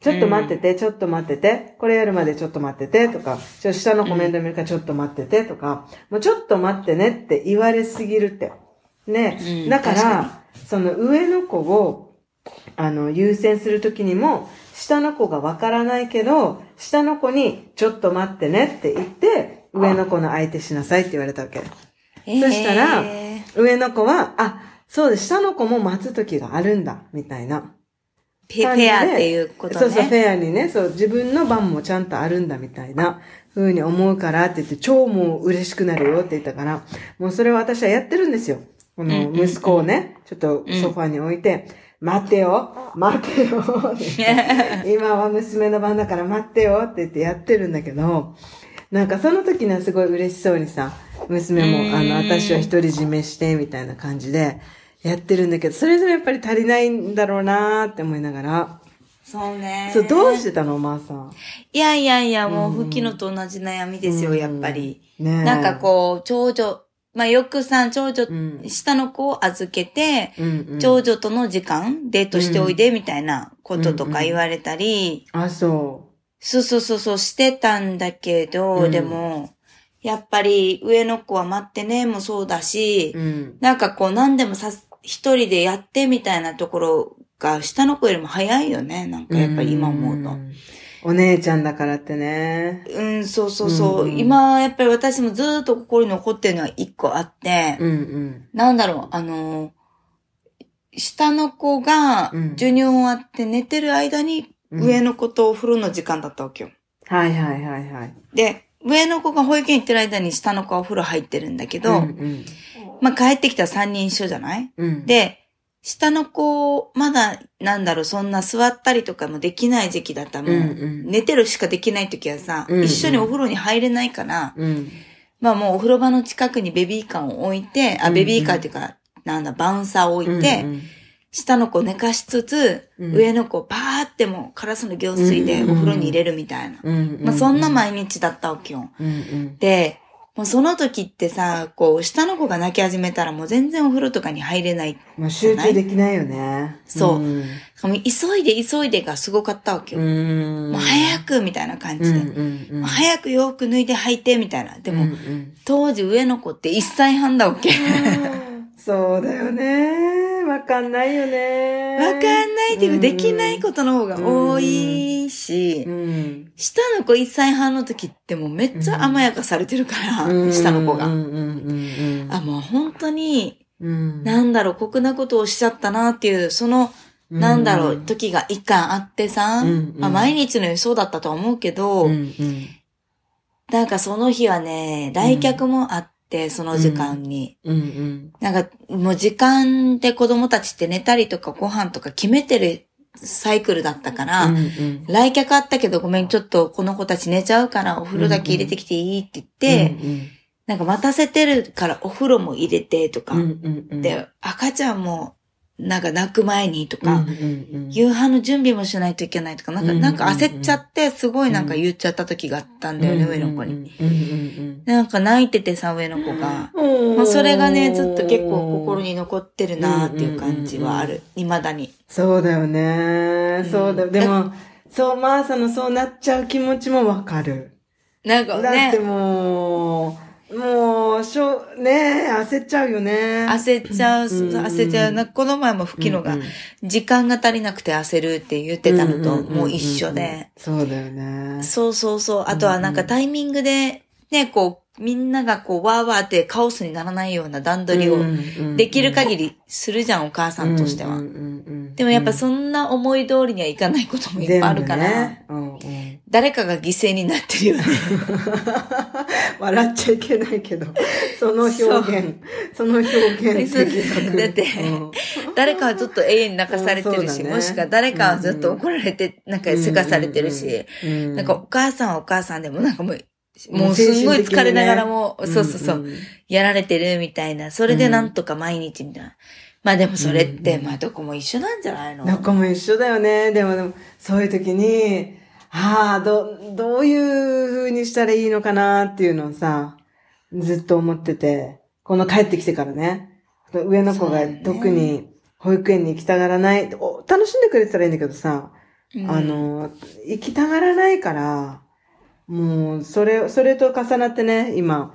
Speaker 1: ちょっと待ってて、ちょっと待ってて、これやるまでちょっと待ってて、とか、ちょ下のコメント見るからちょっと待ってて、とか、もうちょっと待ってねって言われすぎるって。ね。
Speaker 2: うん
Speaker 1: だからその上の子を、あの、優先するときにも、下の子がわからないけど、下の子に、ちょっと待ってねって言って、上の子の相手しなさいって言われたわけ。
Speaker 2: えー
Speaker 1: そしたら上の子は、あ、そうです、下の子も待つときがあるんだ、みたいな。
Speaker 2: ペフェアっていうことね。
Speaker 1: そうそう、フェアにね、そう、自分の番もちゃんとあるんだみたいな風に思うからって言って、超もう嬉しくなるよって言ったから、もうそれは私はやってるんですよ。この息子をね、ちょっとソファに置いて、待ってよ待ってよ 今は娘の番だから待ってよって言ってやってるんだけど、なんかその時にはすごい嬉しそうにさ、娘も、あの、
Speaker 2: うん
Speaker 1: 私は独り占めして、みたいな感じでやってるんだけど、それでもやっぱり足りないんだろうなーって思いながら、
Speaker 2: そうね。
Speaker 1: そう、どうしてたのおまーさん？
Speaker 2: いやいやいや、もう、
Speaker 1: うん
Speaker 2: 吹きのと同じ悩みですよ、
Speaker 1: うん。
Speaker 2: やっぱり。
Speaker 1: ねえ。
Speaker 2: なんかこう、長女、まあ、よくさ、長女、
Speaker 1: うん。
Speaker 2: 下の子を預けて、
Speaker 1: うんうん。
Speaker 2: 長女との時間、デートしておいで、みたいなこととか言われたり、
Speaker 1: あ、そ
Speaker 2: そうそうそうそう、してたんだけど、
Speaker 1: うん
Speaker 2: でも、やっぱり上の子は待ってね、もそうだし、
Speaker 1: う。うん。
Speaker 2: なんかこう何でもさ、一人でやってみたいなところが下の子よりも早いよね。なんかやっぱり今思うと。
Speaker 1: んお姉ちゃんだからってね。
Speaker 2: うん、そうそうそう。
Speaker 1: うん
Speaker 2: 今、やっぱり私もずーっと心に残ってるのは一個あって、
Speaker 1: うんうん。
Speaker 2: なんだろう、あの、下の子が
Speaker 1: うん
Speaker 2: 授乳終わって寝てる間に
Speaker 1: うん
Speaker 2: 上の子とお風呂の時間だったわけよ。
Speaker 1: はいはいはいはい。
Speaker 2: で、上の子が保育園行ってる間に下の子はお風呂入ってるんだけど、
Speaker 1: うんうん。
Speaker 2: まあ帰ってきたら三人一緒じゃない？
Speaker 1: うん、
Speaker 2: で、下の子、まだ、なんだろう、そんな座ったりとかもできない時期だったもん。
Speaker 1: うんうん
Speaker 2: 寝てるしかできない時はさ、
Speaker 1: うんうん
Speaker 2: 一緒にお風呂に入れないから、
Speaker 1: うん。
Speaker 2: まあもうお風呂場の近くにベビーカーを置いて、あ、ベビーカーっていうか、なんだ、バウンサーを置いて、
Speaker 1: うんうん
Speaker 2: 下の子寝かしつつ、
Speaker 1: うん
Speaker 2: 上の子パーってもうカラスの行水でお風呂に入れるみたいな。まあそんな毎日だったわけよ。
Speaker 1: うんうん
Speaker 2: で、もうその時ってさ、こう、下の子が泣き始めたらもう全然お風呂とかに入れない。
Speaker 1: まあ集中できないよね。
Speaker 2: そう
Speaker 1: うん。
Speaker 2: 急いで急いでがすごかったわけよ。
Speaker 1: ん
Speaker 2: もう早くみたいな感じで。早く洋服脱いで履いてみたいな。でも、
Speaker 1: うんうん
Speaker 2: 当時上の子って1歳半だわけ。
Speaker 1: そうだよね。わかんないよね。
Speaker 2: わかんないっていうか、
Speaker 1: ん
Speaker 2: できないことの方が多いし、
Speaker 1: うん。
Speaker 2: 下の子1歳半の時ってもうめっちゃ甘やかされてるから、
Speaker 1: うん
Speaker 2: 下の子が。あ、もう本当に、
Speaker 1: うん、
Speaker 2: なんだろう、酷なことをしちゃったなっていう、その、なんだろう、時が一回あってさ、まあ、毎日のようにそうだったとは思うけど、
Speaker 1: うんうん
Speaker 2: なんかその日はね、来客もあって、その時間に。
Speaker 1: うん。うん
Speaker 2: なんか、もう時間で子供たちって寝たりとかご飯とか決めてるサイクルだったから、
Speaker 1: うんうん。
Speaker 2: 来客あったけどごめん、ちょっとこの子たち寝ちゃうからお風呂だけ入れてきていいって言って、
Speaker 1: うん。
Speaker 2: なんか待たせてるからお風呂も入れてとか、
Speaker 1: うんうんうん、
Speaker 2: で、赤ちゃんもなんか泣く前にとか、夕飯の準備もしないといけないとか、なんか、
Speaker 1: うん
Speaker 2: なんか焦っちゃって、すごいなんか言っちゃった時があったんだよね、上の子に。なんか泣いててさ、上の子が。
Speaker 1: うん
Speaker 2: まあ、それがね、ずっと結構心に残ってるなっていう感じはあ
Speaker 1: うん
Speaker 2: る。未だに。
Speaker 1: そうだよね。そうだよ。でも、そう、マーサのそうなっちゃう気持ちもわかる。
Speaker 2: なんか
Speaker 1: だって
Speaker 2: ね、
Speaker 1: もう、もう、しょう、ねえ、焦っちゃうよね。
Speaker 2: 焦っちゃう、
Speaker 1: うん
Speaker 2: 焦っちゃう。なこの前も吹きのが時間が足りなくて焦るって言ってたのと、もう一緒で。
Speaker 1: そうだよね。
Speaker 2: そうそうそう。あとはなんかタイミングで、ね、こう、みんながこう、わーわーってカオスにならないような段取りをできる限りするじゃん、お母さんとしては。でもやっぱそんな思い通りにはいかないこともいっぱいあるから、
Speaker 1: ね。うんうん。
Speaker 2: 誰かが犠牲になってるよね。
Speaker 1: 笑っちゃいけないけど、その表現、その表現
Speaker 2: だって
Speaker 1: うん。
Speaker 2: 誰かはずっと永遠に泣かされてるし、
Speaker 1: ね。
Speaker 2: もしくは誰かはずっと怒られて、なんかせかされてるし、
Speaker 1: うん。
Speaker 2: なんかお母さんはお母さんでもなんかもう、もうすんごい疲れながらも、そうそうそう、
Speaker 1: んん。
Speaker 2: やられてるみたいな。それでなんとか毎日みたいな。まあでもそれって、
Speaker 1: うん。
Speaker 2: まあどこも一緒なんじゃないの？
Speaker 1: どこも一緒だよね。でも、でもそういう時に、ああ、ど、どういう風にしたらいいのかなっていうのをさ、ずっと思ってて、この帰ってきてからね、上の子が特に保育園に行きたがらない、お楽しんでくれてたらいいんだけどさ、
Speaker 2: うん。
Speaker 1: あの、行きたがらないから、もう、それ、それと重なってね、今、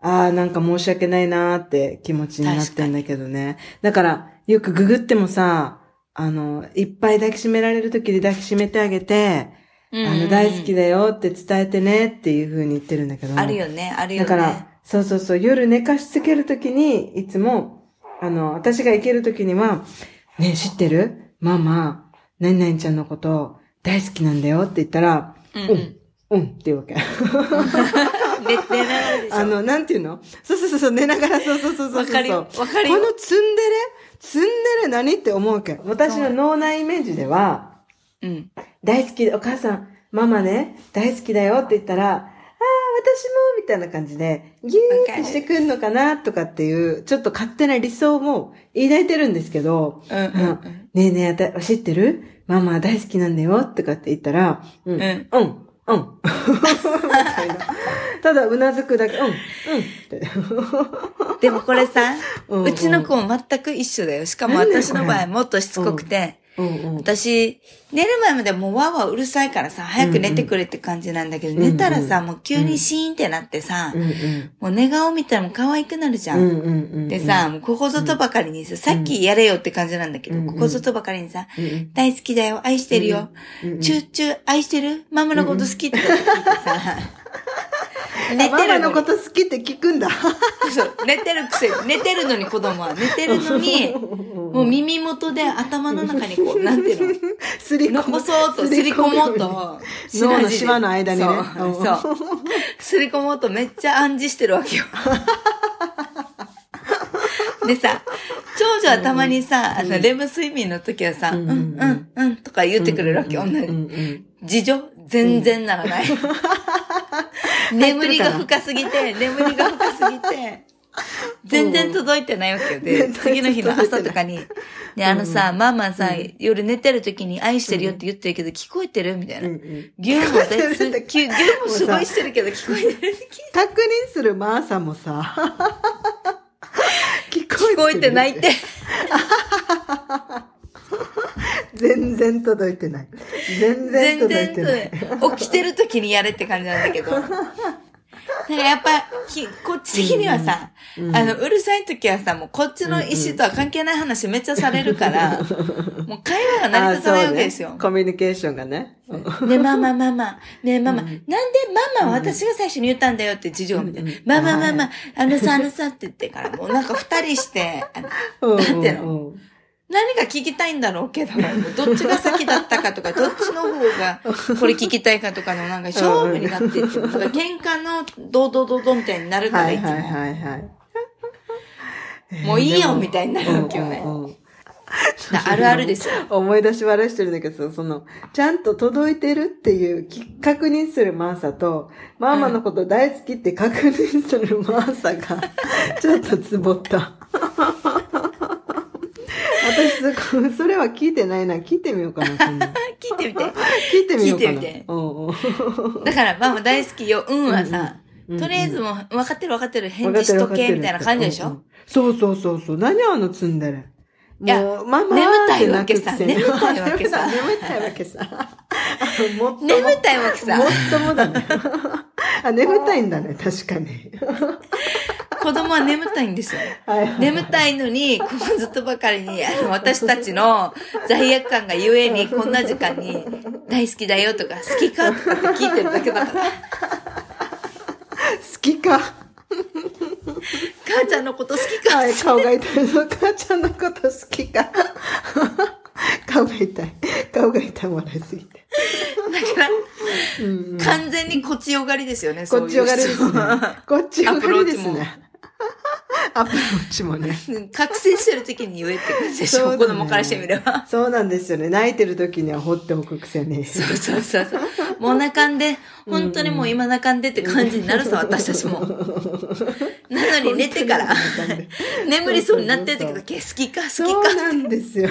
Speaker 1: ああ、なんか申し訳ないなーって気持ちになってんだけどね。だから、よくググってもさ、あの、いっぱい抱きしめられる時に抱きしめてあげて、
Speaker 2: うん
Speaker 1: あの、大好きだよって伝えてねっていう風に言ってるんだけど。
Speaker 2: あるよね、あるよね。
Speaker 1: だから、そうそうそう、夜寝かしつけるときに、いつも、あの、私が行けるときには、ねえ知ってる？ママ、何々ちゃんのこと大好きなんだよって言ったら、
Speaker 2: うんうん
Speaker 1: うん、うんって言うわけ。
Speaker 2: 寝てながらでしょ。
Speaker 1: あの、なんていうの？そうそうそうそう、寝ながら、そうそうそうそうそう。
Speaker 2: わかるよわかるよ
Speaker 1: このツンデレ？ツンデレ何って思うわけ。私の脳内イメージでは、
Speaker 2: うん。
Speaker 1: 大好き、お母さん、ママね、大好きだよって言ったら、ああ、私も、みたいな感じで、ギューってしてくんのかな、とかっていう、ちょっと勝手な理想も抱いてるんですけど、
Speaker 2: うんうんうん
Speaker 1: あねえねえ、あた知ってる？ママ大好きなんだよ、とかって言ったら、うん、
Speaker 2: うん
Speaker 1: うん、うん、みたいな。ただ、うなずくだけ、うん、うん、って。
Speaker 2: でもこれさ、
Speaker 1: うんうん
Speaker 2: うちの子も全く一緒だよ。しかも私の場合もっとしつこくて、
Speaker 1: うん、うん。
Speaker 2: 私、寝る前までもうわーわーうるさいからさ、早く寝てくれって感じなんだけど、
Speaker 1: うんうん
Speaker 2: 寝たらさ、もう急にシーンってなってさ、
Speaker 1: うん、うん。
Speaker 2: もう寝顔見たらもう可愛くなるじゃん。
Speaker 1: うん、うん、うん。
Speaker 2: でさ、もうここぞとばかりにさ、さっきやれよって感じなんだけど、
Speaker 1: うん
Speaker 2: ここぞとばかりにさ、
Speaker 1: うん、うん。
Speaker 2: 大好きだよ、愛してるよ、
Speaker 1: うんうん
Speaker 2: チューチュー愛してる？ママのこと好きって聞いてさ、寝
Speaker 1: マ
Speaker 2: てるの
Speaker 1: こと好きって聞くんだ。
Speaker 2: そう、寝てるくせに、寝てるのに子供は。寝てるのに、もう耳元で頭の中にこう、なんていうの、
Speaker 1: すり
Speaker 2: 残そうと、すり込もうと、
Speaker 1: 脳のシワの間にね。
Speaker 2: そう
Speaker 1: うん。
Speaker 2: そう。すり込もうとめっちゃ暗示してるわけよ。でさ、長女はたまにさ、あの、レム睡眠の時はさ、うん、うん、うん、とか言ってくれるわけよ、同じ。
Speaker 1: うん。うん。
Speaker 2: 事情？全然ならない。眠りが深すぎて、眠りが深すぎて、全然届いてないわけよ。で、次の日の朝とかに、ね、あのさ、ママさ、夜寝てる時に愛してるよって言ってるけど、聞こえてるみたいな。牛も別、牛もすごいしてるけど、聞こえてる。
Speaker 1: 確認するマーサもさ、
Speaker 2: 聞こえてないって。
Speaker 1: 全然届いてない。全然届いてない。
Speaker 2: 起きてる時にやれって感じなんだけど。だからやっぱ、きこっち的にはさ、うん。うん、あの、うるさい時はさ、もうこっちの意思とは関係ない話めっちゃされるから、もう会話が成り立たないわけですよ。
Speaker 1: ね、コミュニケーションがね。
Speaker 2: ねママママ、ねママ、うん、なんでママは私が最初に言ったんだよって事情みたいな。ママママ、あのさ、あのさって言ってから、もうなんか二人して、なんていうの？何が聞きたいんだろうけど、どっちが先だったかとか、どっちの方がこれ聞きたいかとかのなんか勝負になっていって、喧嘩のドドドドみたいになるから、いつも。はいはいはい、もういいよみたいになるわけよね。あるあるですよ。
Speaker 1: 思い出し笑いしてるんだけど、その、ちゃんと届いてるっていう確認するマーサと、ママのこと大好きって確認するマーサが、ちょっとつぼった。私、それは聞いてないな。聞いてみようかな。
Speaker 2: 聞いてみて。
Speaker 1: 聞いてみようかな。聞いて
Speaker 2: みて。だから、ママ大好きよ。うんはさ、とりあえずもう、分かってる分かってる。返事しとけ、みたいな感じでしょ？
Speaker 1: そうそうそうそう。何あの積んでる。
Speaker 2: もう、ママ眠たいわけさ。眠たいわけさ。
Speaker 1: 眠たいわけさ。
Speaker 2: もっと眠たいわけさ。
Speaker 1: もっともだね。あ、眠たいんだね、確かに。
Speaker 2: 子供は眠たいんですよ。眠たいのに、ここずっとばかりに、あの、私たちの罪悪感がゆえに、こんな時間に、大好きだよとか、好きかとかって聞いてるだけだから。好
Speaker 1: きか。
Speaker 2: 母ちゃんのこと好きか。
Speaker 1: はい、顔が痛いぞ。母ちゃんのこと好きか。顔が痛い。顔が痛いもらいすぎて。
Speaker 2: だから、うんうん、完全にこっちよがりですよね、
Speaker 1: こっちよがりですね。こっちよがりですね。アプローチもね。
Speaker 2: 覚醒してる時に言えって感じでしょ、ね、子供からしてみれば。
Speaker 1: そうなんですよね。泣いてる時には放っておくくせに。
Speaker 2: そうそうそうそう。もう泣かんで、本当にもう今泣かんでって感じになるさ、私たちも。なのに寝てから、眠りそうになってる時だけ好きか好きか。
Speaker 1: そうなんですよ。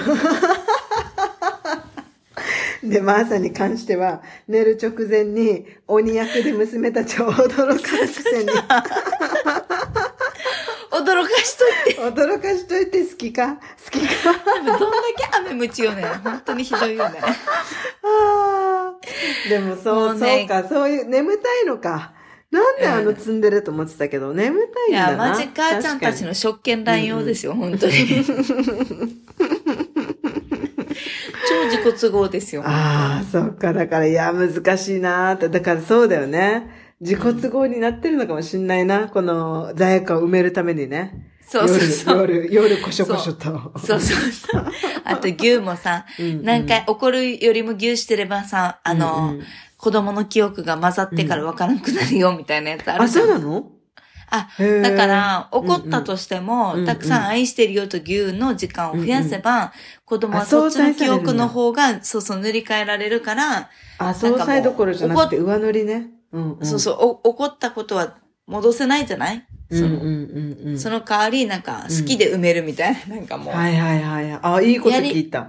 Speaker 1: で、マーサに関しては、寝る直前に鬼役で娘たちを驚かすくせに。
Speaker 2: 驚かしといて。
Speaker 1: 驚かしといて好きか？好きか？
Speaker 2: どんだけ雨夢中よね。本当にひどいよね。
Speaker 1: でもそう、ね、そうか、そういう、眠たいのか。なんであの積んでると思ってたけど、眠たいんだな。い
Speaker 2: や、マジ母ちゃんたちの職権乱用ですよ、うん、本当に。超自己都合ですよ。
Speaker 1: ああ、そっか。だから、いや、難しいなって。だからそうだよね。自己都合になってるのかもしんないな。この罪悪感を埋めるためにね。
Speaker 2: そうそうそう。
Speaker 1: 夜、夜、夜こしょこしょと。
Speaker 2: そうそうそう。あと牛もさ、何回怒るよりも牛してればさ、あの、うんうん、子供の記憶が混ざってから分からなくなるよみたいなやつある。
Speaker 1: あ、そうなの？
Speaker 2: あ、だから、怒ったとしても、うんうん、たくさん愛してるよと牛の時間を増やせば、うんうん、子供はそっちの記憶の方が、そうそう塗り替えられるから、
Speaker 1: あ、総裁どころじゃなくて上塗りね。
Speaker 2: うんうん、そうそうお、怒ったことは戻せないじゃない？その、その代わり、なんか、好きで埋めるみたいな、うん、なんかもう。
Speaker 1: はいはいはい。あ、いいこと聞いた。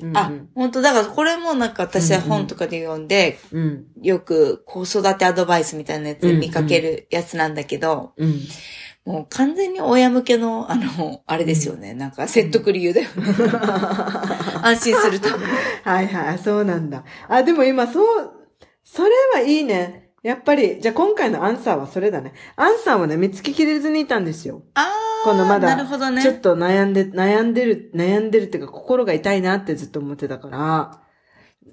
Speaker 2: うんうん、あ、本当だからこれもなんか私は本とかで読んで、うんうん、よく子育てアドバイスみたいなやつで見かけるやつなんだけど、うんうん、もう完全に親向けの、あの、あれですよね。うん、なんか説得理由だよね。安心するために。
Speaker 1: はいはい、そうなんだ。あ、でも今そう、それはいいね。やっぱり、じゃあ今回のアンサーはそれだね。アンサーはね、見つけきれずにいたんですよ。
Speaker 2: ああ。
Speaker 1: このまだ、なるほどね。ちょっと悩んで、悩んでる、悩んでるっていうか心が痛いなってずっと思ってたから、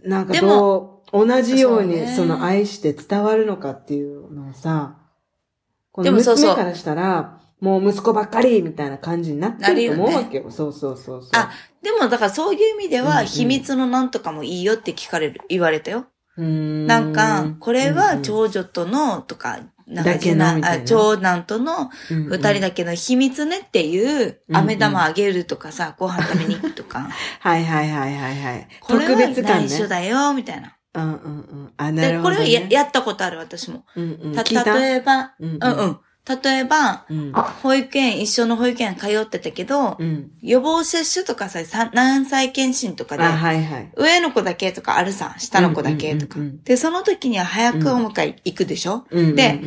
Speaker 1: なんかどう、同じようにその愛して伝わるのかっていうのをさ、この娘からしたら、もう息子ばっかりみたいな感じになってると思うわけよ。よね、そうそうそうそう。
Speaker 2: あ、でもだからそういう意味では、秘密のなんとかもいいよって聞かれる、言われたよ。なんか、これは長女との、とか、なんか長男との二人だけの秘密ねっていう、飴玉あげるとかさ、ご飯食べに行くとか。
Speaker 1: はいはいはいはいはい。
Speaker 2: 特別感、ね。内緒だよ、みたいな。
Speaker 1: うんうんうん。あ、なる
Speaker 2: で、
Speaker 1: ほど、ね。
Speaker 2: これをややったことある、私も。
Speaker 1: うんうん、
Speaker 2: た、例えば、
Speaker 1: うん
Speaker 2: うんうん。例えば、
Speaker 1: うん。
Speaker 2: 保育園、一緒の保育園通ってたけど、
Speaker 1: うん。
Speaker 2: 予防接種とかさ、さ何歳検診とかで、
Speaker 1: あ、はいはい。
Speaker 2: 上の子だけとかあるさ、下の子だけとか。で、その時には早くお迎え行くでしょ、で、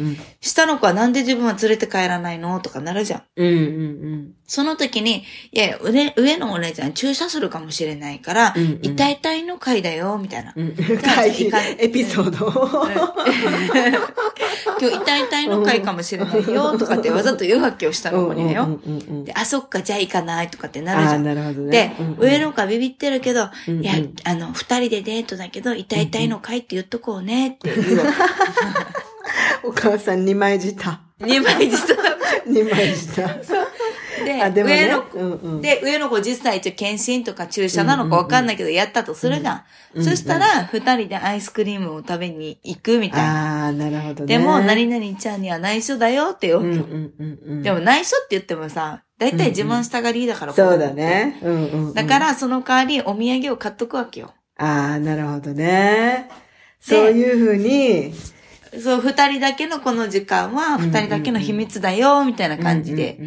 Speaker 2: 下の子はなんで自分は連れて帰らないのとかなるじゃん。
Speaker 1: うんうん
Speaker 2: その時に、いや上上のお姉ちゃん注射するかもしれないから、
Speaker 1: うんうん
Speaker 2: 痛い痛いの回だよ、みたいな。
Speaker 1: うん。うん。
Speaker 2: じゃあ
Speaker 1: 会議
Speaker 2: じゃあ行か
Speaker 1: エピソード。
Speaker 2: 今日痛い痛いの回かもしれないよ、とかってわざと言うわけよ、下の子によ。あ、そっか、じゃあ行かないとかってなるじゃん。
Speaker 1: なるほどね。
Speaker 2: で、
Speaker 1: うんうん
Speaker 2: 上の子はビビってるけど、
Speaker 1: うんうん
Speaker 2: いや、あの、二人でデートだけど、痛い痛いの回って言っとこうねって言うわ
Speaker 1: お母さん二枚舌。
Speaker 2: け。二枚実は。
Speaker 1: 二枚舌。
Speaker 2: で、
Speaker 1: あ、でもね。
Speaker 2: 上の
Speaker 1: うんうん、
Speaker 2: で、上の子実際一応検診とか注射なのかわかんないけど、やったとするじゃん。
Speaker 1: うん
Speaker 2: そしたら、二人でアイスクリームを食べに行くみたいな。
Speaker 1: ああ、なるほどね。
Speaker 2: でも、何々ちゃんには内緒だよって言う。
Speaker 1: うんうんうんうん。
Speaker 2: でも内緒って言ってもさ、だいたい自慢したがりだから、
Speaker 1: そうだ。ね。うんうん、うん。
Speaker 2: だか、ら、その代わりお土産を買っとくわけよ。
Speaker 1: ああ、なるほどね。そういうふうに、
Speaker 2: そう、二人だけのこの時間は、二人だけの秘密だよ、みたいな感じで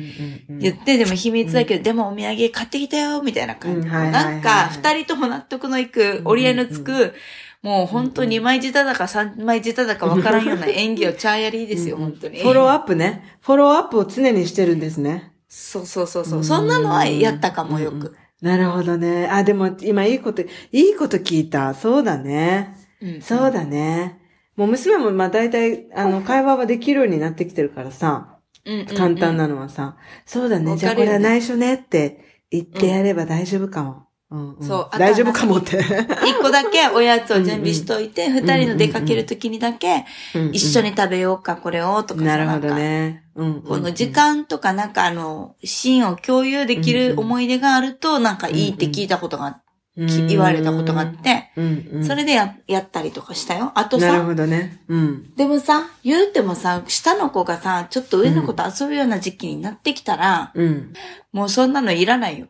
Speaker 2: 言って、でも秘密だけど、でもお土産買ってきたよ、みたいな感じ。なんか、二人とも納得のいく、折り合いのつく、もう本当二枚舌だか三枚舌だかわからんような 演技をチャーやりですよ、本当に。
Speaker 1: フォローアップね。フォローアップを常にしてるんですね。
Speaker 2: そうそうそうそう。そんなのはやったかもよく。
Speaker 1: なるほどね。あ、でも今いいこと、いいこと聞いた。そうだね。
Speaker 2: うん
Speaker 1: そうだね。もう娘もまあ大体、あの、会話はできるようになってきてるからさ、
Speaker 2: うんうんうん
Speaker 1: 簡単なのはさ、そうだね。
Speaker 2: わ
Speaker 1: じゃあこれは内緒ねって言ってやれば大丈夫かも。うんうん
Speaker 2: そう
Speaker 1: 大丈夫かもって。
Speaker 2: 一個だけおやつを準備しといて、二人の出かける時にだけ、一緒
Speaker 1: に。
Speaker 2: に食べようか、これを、とかさ
Speaker 1: なるほどね。うんうんうん
Speaker 2: この時間とかなんかあの、シーンを共有できる思い出があると、なんかいいって聞いたことが、き言われたことがあって、
Speaker 1: うんうん
Speaker 2: それでややったりとかしたよ。あと
Speaker 1: なる
Speaker 2: さ、
Speaker 1: ほどね。うん。
Speaker 2: でもさ、言うてもさ、下の子がさ、ちょっと上の子と遊ぶような時期になってきたら、
Speaker 1: うん。
Speaker 2: もうそんなのいらないよ。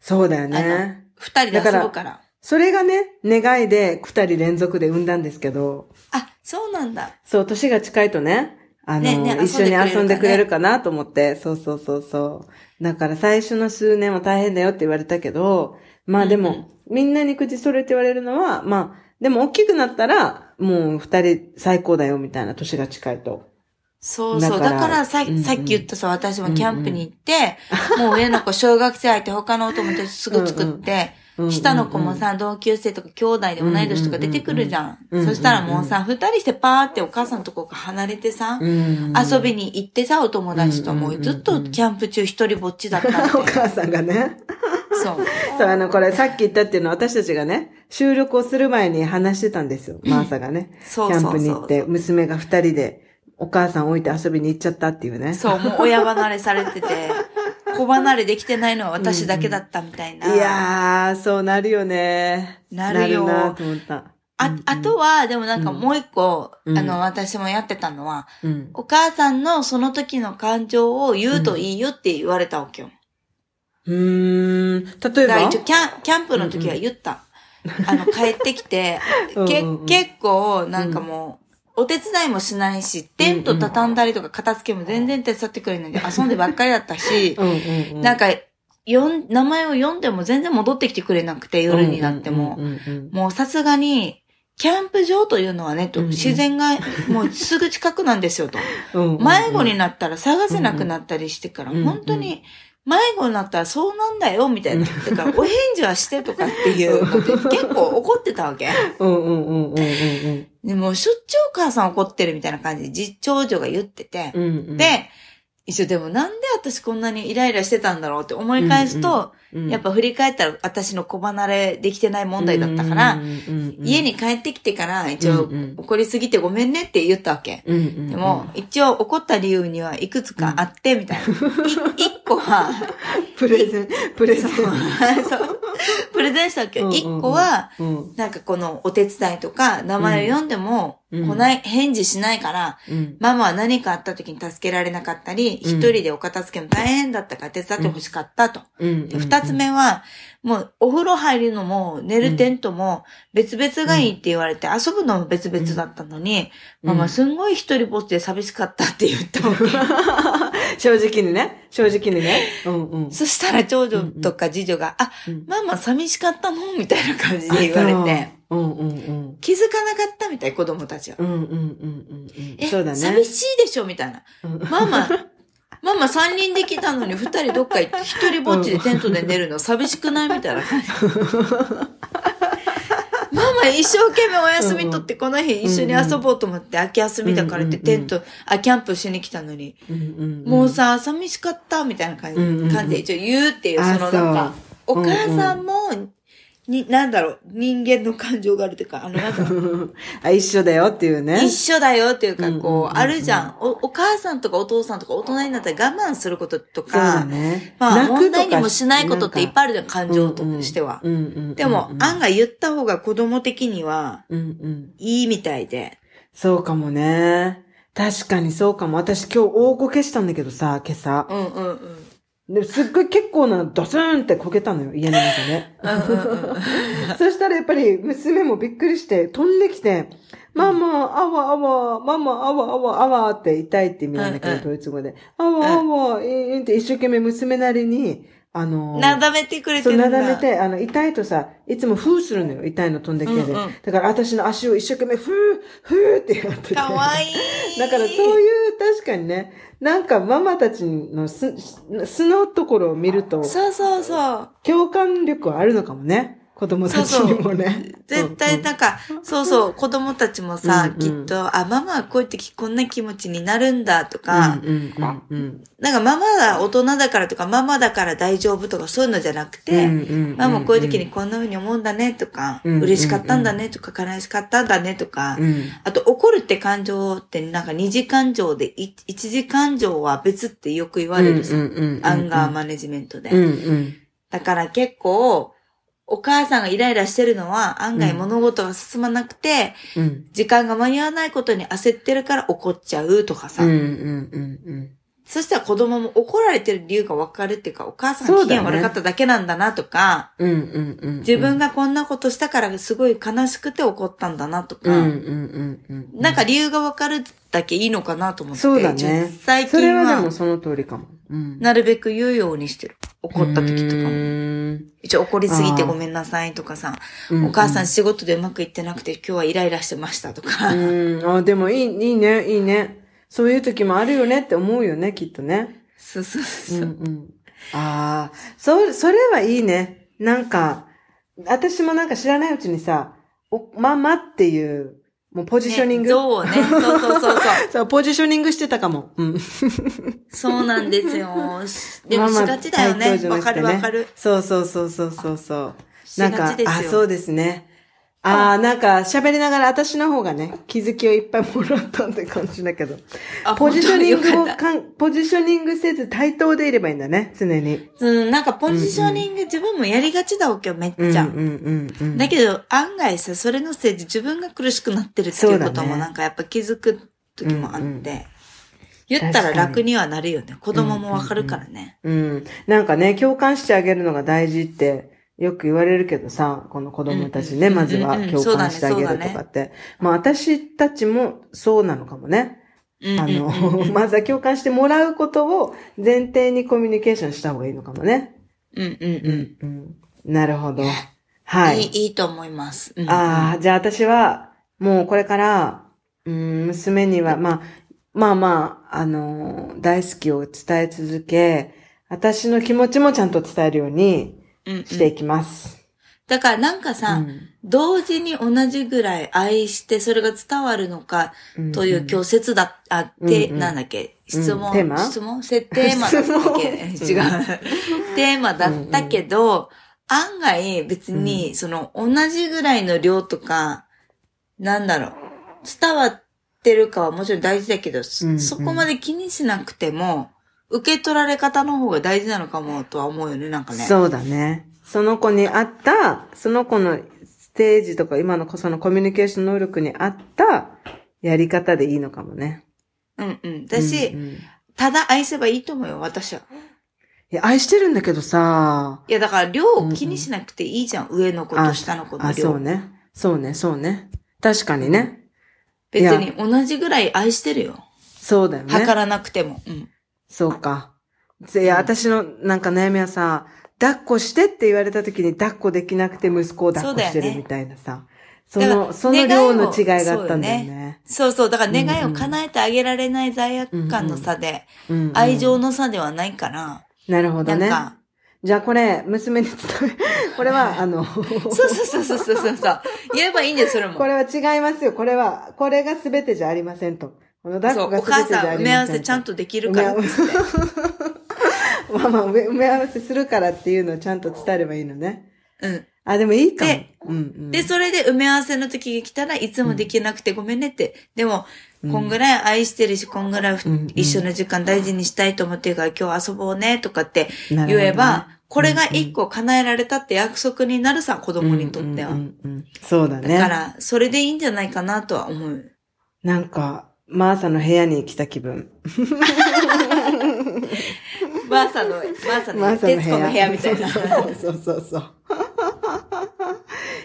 Speaker 1: そうだよね。
Speaker 2: 二人で遊ぶから。
Speaker 1: それがね、願いで二人連続で産んだんですけど、
Speaker 2: あ、そうなんだ。
Speaker 1: そう、年が近いとね、あの、
Speaker 2: ねね
Speaker 1: 一緒に遊んでくれる
Speaker 2: か
Speaker 1: かなと思って、そうそうそうそう。だから最初の数年は大変だよって言われたけど、まあでも、みんなに口それって言われるのは、まあ、でも大きくなったら、もう二人最高だよみたいな年が近いと。
Speaker 2: そうそう。だ
Speaker 1: だか
Speaker 2: かららさ,、
Speaker 1: うんうん
Speaker 2: さっき言ったさ、私もキャンプに行って、もう上の子小学生相手他のお友達すぐ作って、
Speaker 1: うんうん
Speaker 2: 下の子もさ、同級生とか兄弟で同い年とか出てくるじゃん。
Speaker 1: うんうんうん
Speaker 2: そしたらもうさ、二人してパーってお母さんのとこから離れてさ、
Speaker 1: うん
Speaker 2: 遊びに行ってさ、お友達ともうずっとキャンプ中一人ぼっちだったみ
Speaker 1: お。母さんがね。
Speaker 2: そう。
Speaker 1: そう、あの、これさっき言ったっていうのは私たちがね、収録をする前に話してたんですよ。マーサがね。
Speaker 2: そう
Speaker 1: キャン
Speaker 2: そうそうそう
Speaker 1: プに行って、娘が二人でお母さん置いて遊びに行っちゃったっていうね。
Speaker 2: そう、もう親離れされてて、子離れできてないのは私だけだったみたいな。
Speaker 1: いやー、そうなるよね。
Speaker 2: なるよ
Speaker 1: なるなと思った。
Speaker 2: あ、あとは、でもなんか
Speaker 1: うん
Speaker 2: もう一個、
Speaker 1: うん
Speaker 2: あの、私もやってたのは、
Speaker 1: うん。
Speaker 2: お母さんのその時の感情を言うといいよって言われたわけよ。
Speaker 1: うーん。例えば？
Speaker 2: だから一応キャン、キャンプの時は言った。あの、帰ってきて、
Speaker 1: うんうん
Speaker 2: 結構、なんかもう、お手伝いもしないし、テント畳んだりとか片付けも全然手伝ってくれないので、遊んでばっかりだったし、
Speaker 1: うんうんうん。
Speaker 2: なんか、よん、名前を読んでも全然戻ってきてくれなくて、夜になっても。
Speaker 1: うんうんうん
Speaker 2: もうさすがに、キャンプ場というのはね、と
Speaker 1: うんうん
Speaker 2: 自然がもうすぐ近くなんですよと。
Speaker 1: うんうん。
Speaker 2: 迷子になったら探せなくなったりしてから、
Speaker 1: うんうん
Speaker 2: 本当に迷子になったらそうなんだよ、みたいな。だから、お返事はしてとかっていうので、結構怒ってたわけ。
Speaker 1: うんうんうんうんうん
Speaker 2: でも、しょっちゅうお母さん怒ってるみたいな感じで、じ長女が言ってて。
Speaker 1: うん。うんうん、
Speaker 2: で、一応でもなんで私こんなにイライラしてたんだろうって思い返すと、
Speaker 1: うん、
Speaker 2: やっぱ振り返ったら私の子離れできてない問題だったから、家に帰ってきてから一応
Speaker 1: うんうん
Speaker 2: 怒りすぎてごめんねって言ったわけ。
Speaker 1: うんうんうん、
Speaker 2: でも、一応怒った理由にはいくつかあって、みたいな。い一個は、
Speaker 1: プレゼン、プレゼン。
Speaker 2: プレゼンしたわけ。
Speaker 1: うんうんうん。
Speaker 2: 一個は、
Speaker 1: うん。
Speaker 2: なんかこのお手伝いとか、名前を読んでも、
Speaker 1: うん
Speaker 2: 来ない、返事しないから、
Speaker 1: うん。
Speaker 2: ママは何かあった時に助けられなかったり、一、人でお片付けも大変だったから手伝ってほしかったと。
Speaker 1: うん。
Speaker 2: つ目は、もうお風呂入るのも寝るテントも別々がいいって言われて、遊ぶのも別々だったのに、
Speaker 1: うん
Speaker 2: ママすんごい一人ぼっちで寂しかったって言ったわけ。
Speaker 1: 正直にね。正直にね。うんうん。
Speaker 2: そしたら長女とか次女が、あ、
Speaker 1: うん
Speaker 2: ママ寂しかったの？みたいな感じで言われて、
Speaker 1: う。うんうんうん。
Speaker 2: 気づかなかったみたい、子供たちは。
Speaker 1: うんうんうんうんうん。
Speaker 2: え、
Speaker 1: そうだね。
Speaker 2: 寂しいでしょ？みたいな。
Speaker 1: うん
Speaker 2: ママ、ママ3人できたのに2人どっか行って1人ぼっちでテントで寝るの寂しくない？みたいな感じ。ママ一生懸命お休み取ってこの日一緒に遊ぼうと思って秋休みだからってテント、あ、キャンプしに来たのに、もうさ、寂しかった？みたいな感じ,、で一応言うっていう、
Speaker 1: あ
Speaker 2: そのなんか、お母さんも、に、なんだろう、人間の感情があるというか、あの、なんか、
Speaker 1: あ、一緒だよっていうね。
Speaker 2: 一緒だよっていうか、こう、あるじゃん。お、お母さんとかお父さんとか大人になったら我慢することと
Speaker 1: そうだ
Speaker 2: か、
Speaker 1: ね。
Speaker 2: まあ問題にもしないことっていっぱいあるじゃん、感情としては。
Speaker 1: うんうん
Speaker 2: でも、案外言った方が子供的には
Speaker 1: うんうん。
Speaker 2: いいみたいで。
Speaker 1: そうかもね。確かにそうかも。私今日大こけしたんだけどさ、今朝。
Speaker 2: うんうんうん。
Speaker 1: ですっごい結構なドスーンってこけたのよ、家の中で。そしたらやっぱり娘もびっくりして飛んできて、ママ、あわあわ、ママ、あわあわ、あわって痛いって意味なんだけど、ドイツ語で。あわあわ、えーって一生懸命娘なりに、あの、
Speaker 2: なだめてくれて
Speaker 1: そう、
Speaker 2: るんだ。
Speaker 1: なだめて、あの、痛いとさ、いつもフーするのよ、痛いの飛んできてで。
Speaker 2: うんうん
Speaker 1: だから私の足を一生懸命フー、フーってやってて。
Speaker 2: かわいい。
Speaker 1: だからそういう、確かにね、なんかママたちの素素のところを見ると、
Speaker 2: そうそうそう。
Speaker 1: 共感力はあるのかもね。子供たちにもね。
Speaker 2: 絶対なんか、そうそう、子供たちもさ、
Speaker 1: うんうん。
Speaker 2: きっと、あ、ママはこうやってこんな気持ちになるんだとか、
Speaker 1: うんうんうんうん
Speaker 2: なんかママが大人だからとか、ママだから大丈夫とかそういうのじゃなくて、
Speaker 1: うんうんうん
Speaker 2: ママこういう時にこんな風に思うんだねとか、
Speaker 1: うん
Speaker 2: 嬉しかったんだねとか、悲しかったんだねとか、
Speaker 1: うん。
Speaker 2: あと怒るって感情ってなんか二次感情でい一次感情は別ってよく言われるさ、
Speaker 1: うんうんうんうん。
Speaker 2: アンガーマネジメントで。
Speaker 1: うんうん。
Speaker 2: だから結構、お母さんがイライラしてるのは案外物事が進まなくて、
Speaker 1: うん。
Speaker 2: 時間が間に合わないことに焦ってるから怒っちゃうとかさ。
Speaker 1: うんうんうん
Speaker 2: そしたら子供も怒られてる理由が分かるっていうか、お母さんが機嫌悪かっただけなんだなとか、
Speaker 1: うんうんうん
Speaker 2: 自分がこんなことしたからすごい悲しくて怒ったんだなとか、
Speaker 1: うんうんうんうん
Speaker 2: なんか理由が分かるだけいいのかなと思って。
Speaker 1: そうだね
Speaker 2: 最
Speaker 1: それ
Speaker 2: 近は
Speaker 1: はでもその通りかも。うん
Speaker 2: なるべく言うようにしてる。怒った時とか
Speaker 1: う
Speaker 2: も。一応怒りすぎてごめんなさいとかさ、
Speaker 1: うん
Speaker 2: お母さん仕事でうまくいってなくて今日はイライラしてましたとか。
Speaker 1: うん。あ、でもいい、いいね、いいね。そういう時もあるよねって思うよね、きっとね。
Speaker 2: そうそう
Speaker 1: う
Speaker 2: そう。
Speaker 1: んうん。ああ、そ、それはいいね。なんか、私もなんか知らないうちにさ、お、ママっていう、もうポジショニング。
Speaker 2: ねそうね。そうそうそうそう。
Speaker 1: そう、ポジショニングしてたかも。うん。
Speaker 2: そうなんですよ。でもしがちだよね。わか
Speaker 1: くて
Speaker 2: るわかる。
Speaker 1: そうそうそうそうそうそう。
Speaker 2: し
Speaker 1: なんか
Speaker 2: がちですよ。
Speaker 1: あ、そうですね。ああ、なんか喋りながら私の方がね、気づきをいっぱいもらったって感じだけど。
Speaker 2: あ
Speaker 1: ポジショニングを
Speaker 2: か
Speaker 1: ん、ポジショニングせず対等でいればいいんだね、常に。
Speaker 2: うん、なんかポジショニング自分もやりがちだわけよ、めっちゃ。
Speaker 1: うんうんうんうん。
Speaker 2: だけど案外さ、それのせいで自分が苦しくなってるっていうこともなんかやっぱ気づく時もあって。
Speaker 1: うんうん
Speaker 2: 言ったら楽にはなるよね。子供もわかるからね。
Speaker 1: うん。なんかね、共感してあげるのが大事って、よく言われるけどさ、この子供たちね、
Speaker 2: うん
Speaker 1: まずは
Speaker 2: うんうん
Speaker 1: 共感してあげるとかって。まあ私たちもそうなのかもね。あの、まずは共感してもらうことを前提にコミュニケーションした方がいいのかもね。
Speaker 2: うんうんうん。
Speaker 1: うん。なるほど。はい。
Speaker 2: いい、いいと思います。うん
Speaker 1: ああ、じゃあ私は、もうこれから、うん、娘には、まあ、まあまあ、あのー大好きを伝え続け、私の気持ちもちゃんと伝えるようにしていきます。
Speaker 2: だからなんかさ、
Speaker 1: うん。
Speaker 2: 同時に同じぐらい愛してそれが伝わるのか
Speaker 1: うん。
Speaker 2: という今日説だ、あって、
Speaker 1: うんうん。
Speaker 2: なんだっけ？質問、
Speaker 1: うんテーマ？
Speaker 2: 質問？せテ ーマだったっけ違う。テーマだったけど、案外別に、その同じぐらいの量とか、なんだろう、伝わってるかはもちろん大事だけど、そ
Speaker 1: うんうん。
Speaker 2: そこまで気にしなくても、受け取られ方の方が大事なのかもとは思うよね、なんかね。
Speaker 1: そうだね。その子に合った、その子のステージとか、今のそのコミュニケーション能力に合ったやり方でいいのかもね。
Speaker 2: うんうん。私、
Speaker 1: うんうん
Speaker 2: ただ愛せばいいと思うよ、私は。
Speaker 1: いや、愛してるんだけどさ、
Speaker 2: いや、だから量を気にしなくていいじゃん。上の子と下の子の
Speaker 1: あ、
Speaker 2: 量。
Speaker 1: そうね。そうね、そうね。確かにね。
Speaker 2: 別に同じぐらい愛してるよ。
Speaker 1: そうだよね。
Speaker 2: 測らなくても。うん。
Speaker 1: そうか。いや、私のなんか悩みはさ、抱っこしてって言われた時に抱っこできなくて息子を抱っこしてるみたいなさ。その、その量の違いがあったんだよね。
Speaker 2: そうそう。だから願いを叶えてあげられない罪悪感の差で、
Speaker 1: うんうん
Speaker 2: 愛情の差ではないから、
Speaker 1: なるほどね。じゃあこれ、娘に伝え、これは、あの、
Speaker 2: そうそうそうそうそうそう。言えばいいんだよ、それも。
Speaker 1: これは違いますよ。これは、これが全てじゃありませんと。
Speaker 2: そう、お母さん埋め合わ
Speaker 1: せ
Speaker 2: ちゃんとできるから。
Speaker 1: まあまあ、埋め合わせするからっていうのをちゃんと伝えればいいのね。
Speaker 2: うん。
Speaker 1: あ、でもいいかも。
Speaker 2: で
Speaker 1: うんうん、
Speaker 2: で、それで埋め合わせの時が来たらいつもできなくてごめんねって。でも、こんぐらい愛してるし、こんぐらいふ
Speaker 1: うんうん
Speaker 2: 一緒の時間大事にしたいと思ってるから今日遊ぼうねとかって言えば、これが一個叶えられたって約束になるさ、子供にとっては
Speaker 1: うん。うんうんうんそうだね。
Speaker 2: だから、それでいいんじゃないかなとは思う。
Speaker 1: なんか、マーサの部屋に来た気分。
Speaker 2: マーサの、マーサの、
Speaker 1: マーサの部屋。
Speaker 2: 徹子の部屋みたいな。
Speaker 1: そうそうそうそう。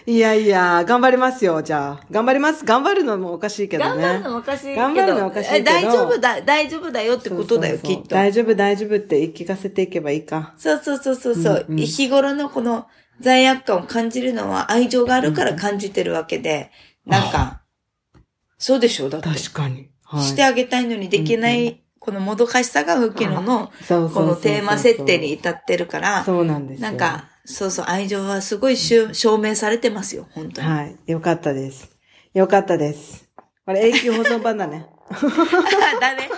Speaker 1: いやいや、頑張りますよ、じゃあ。頑張ります。頑張るのもおかしいけどね。
Speaker 2: 頑張るのもおかしいけど。
Speaker 1: 頑張るのはおかしいけど
Speaker 2: え大丈夫だ、大丈夫だよってことだよ、きっと。
Speaker 1: 大丈夫、大丈夫って言い聞かせていけばいいか。
Speaker 2: そうそうそうそうそう、
Speaker 1: うんうん
Speaker 2: 日頃のこの罪悪感を感じるのは愛情があるから感じてるわけで、なんか、そうでしょだって。
Speaker 1: 確かに。はい
Speaker 2: してあげたいのにできな
Speaker 1: うん
Speaker 2: い、このもどかしさが吹きのの、このテーマ設定に至ってるから、
Speaker 1: そうなんですよ。
Speaker 2: なんか、そうそう、愛情はすごい証明されてますよ、本当に。
Speaker 1: はい。よかったです。よかったです。これ永久保存版だね。
Speaker 2: だね。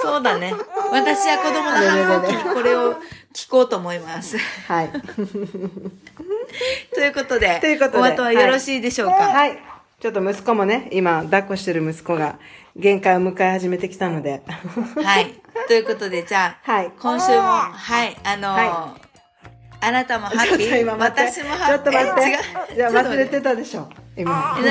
Speaker 2: そうだね。私は子供の反抗期にこれを聞こうと思います。
Speaker 1: はい。
Speaker 2: ということで、
Speaker 1: ということで
Speaker 2: お後はよろしいでしょうか？
Speaker 1: はい。ちょっと息子もね、今、抱っこしてる息子が限界を迎え始めてきたので。
Speaker 2: はい。ということで、じゃあ、
Speaker 1: はい。
Speaker 2: 今週も、はい、あのー
Speaker 1: は
Speaker 2: あなたもハッピー？私もハッピー？
Speaker 1: ちょっと待って
Speaker 2: え違う？
Speaker 1: じゃ忘れてたでしょ？今。あの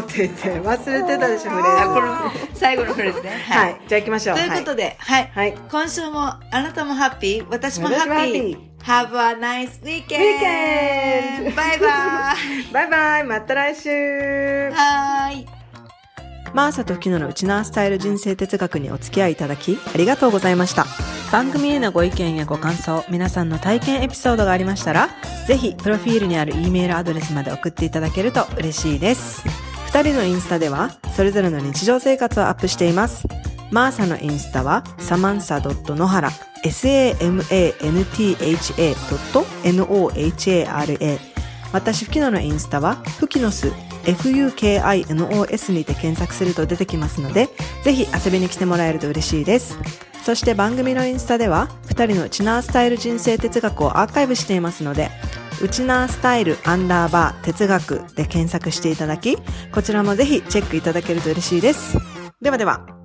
Speaker 1: ーって言って、忘れてたでしょ、フレーズ。
Speaker 2: あ、この最後のフレーズね。
Speaker 1: はい。じゃあ行きましょう。
Speaker 2: ということで、はい。
Speaker 1: はい。
Speaker 2: 今週もあなたもハッピー、私もハ
Speaker 1: ッピ
Speaker 2: ー。Have a nice weekend! バイバイ
Speaker 1: バイバイ。また来週。
Speaker 2: はーい。
Speaker 1: マーサとフキノのウチナースタイル人生哲学にお付き合いいただきありがとうございました。番組へのご意見やご感想、皆さんの体験エピソードがありましたら、ぜひプロフィールにある E メールアドレスまで送っていただけると嬉しいです。二人のインスタでは、それぞれの日常生活をアップしています。マーサのインスタは、サマンサ野原、samantha.nohara。私、フキノのインスタは、フキノス、FUKINOS にて検索すると出てきますので、ぜひ遊びに来てもらえると嬉しいです。そして番組のインスタでは、二人のウチナースタイル人生哲学をアーカイブしていますので、ウチナースタイルアンダーバー哲学で検索していただき、こちらもぜひチェックいただけると嬉しいです。ではでは。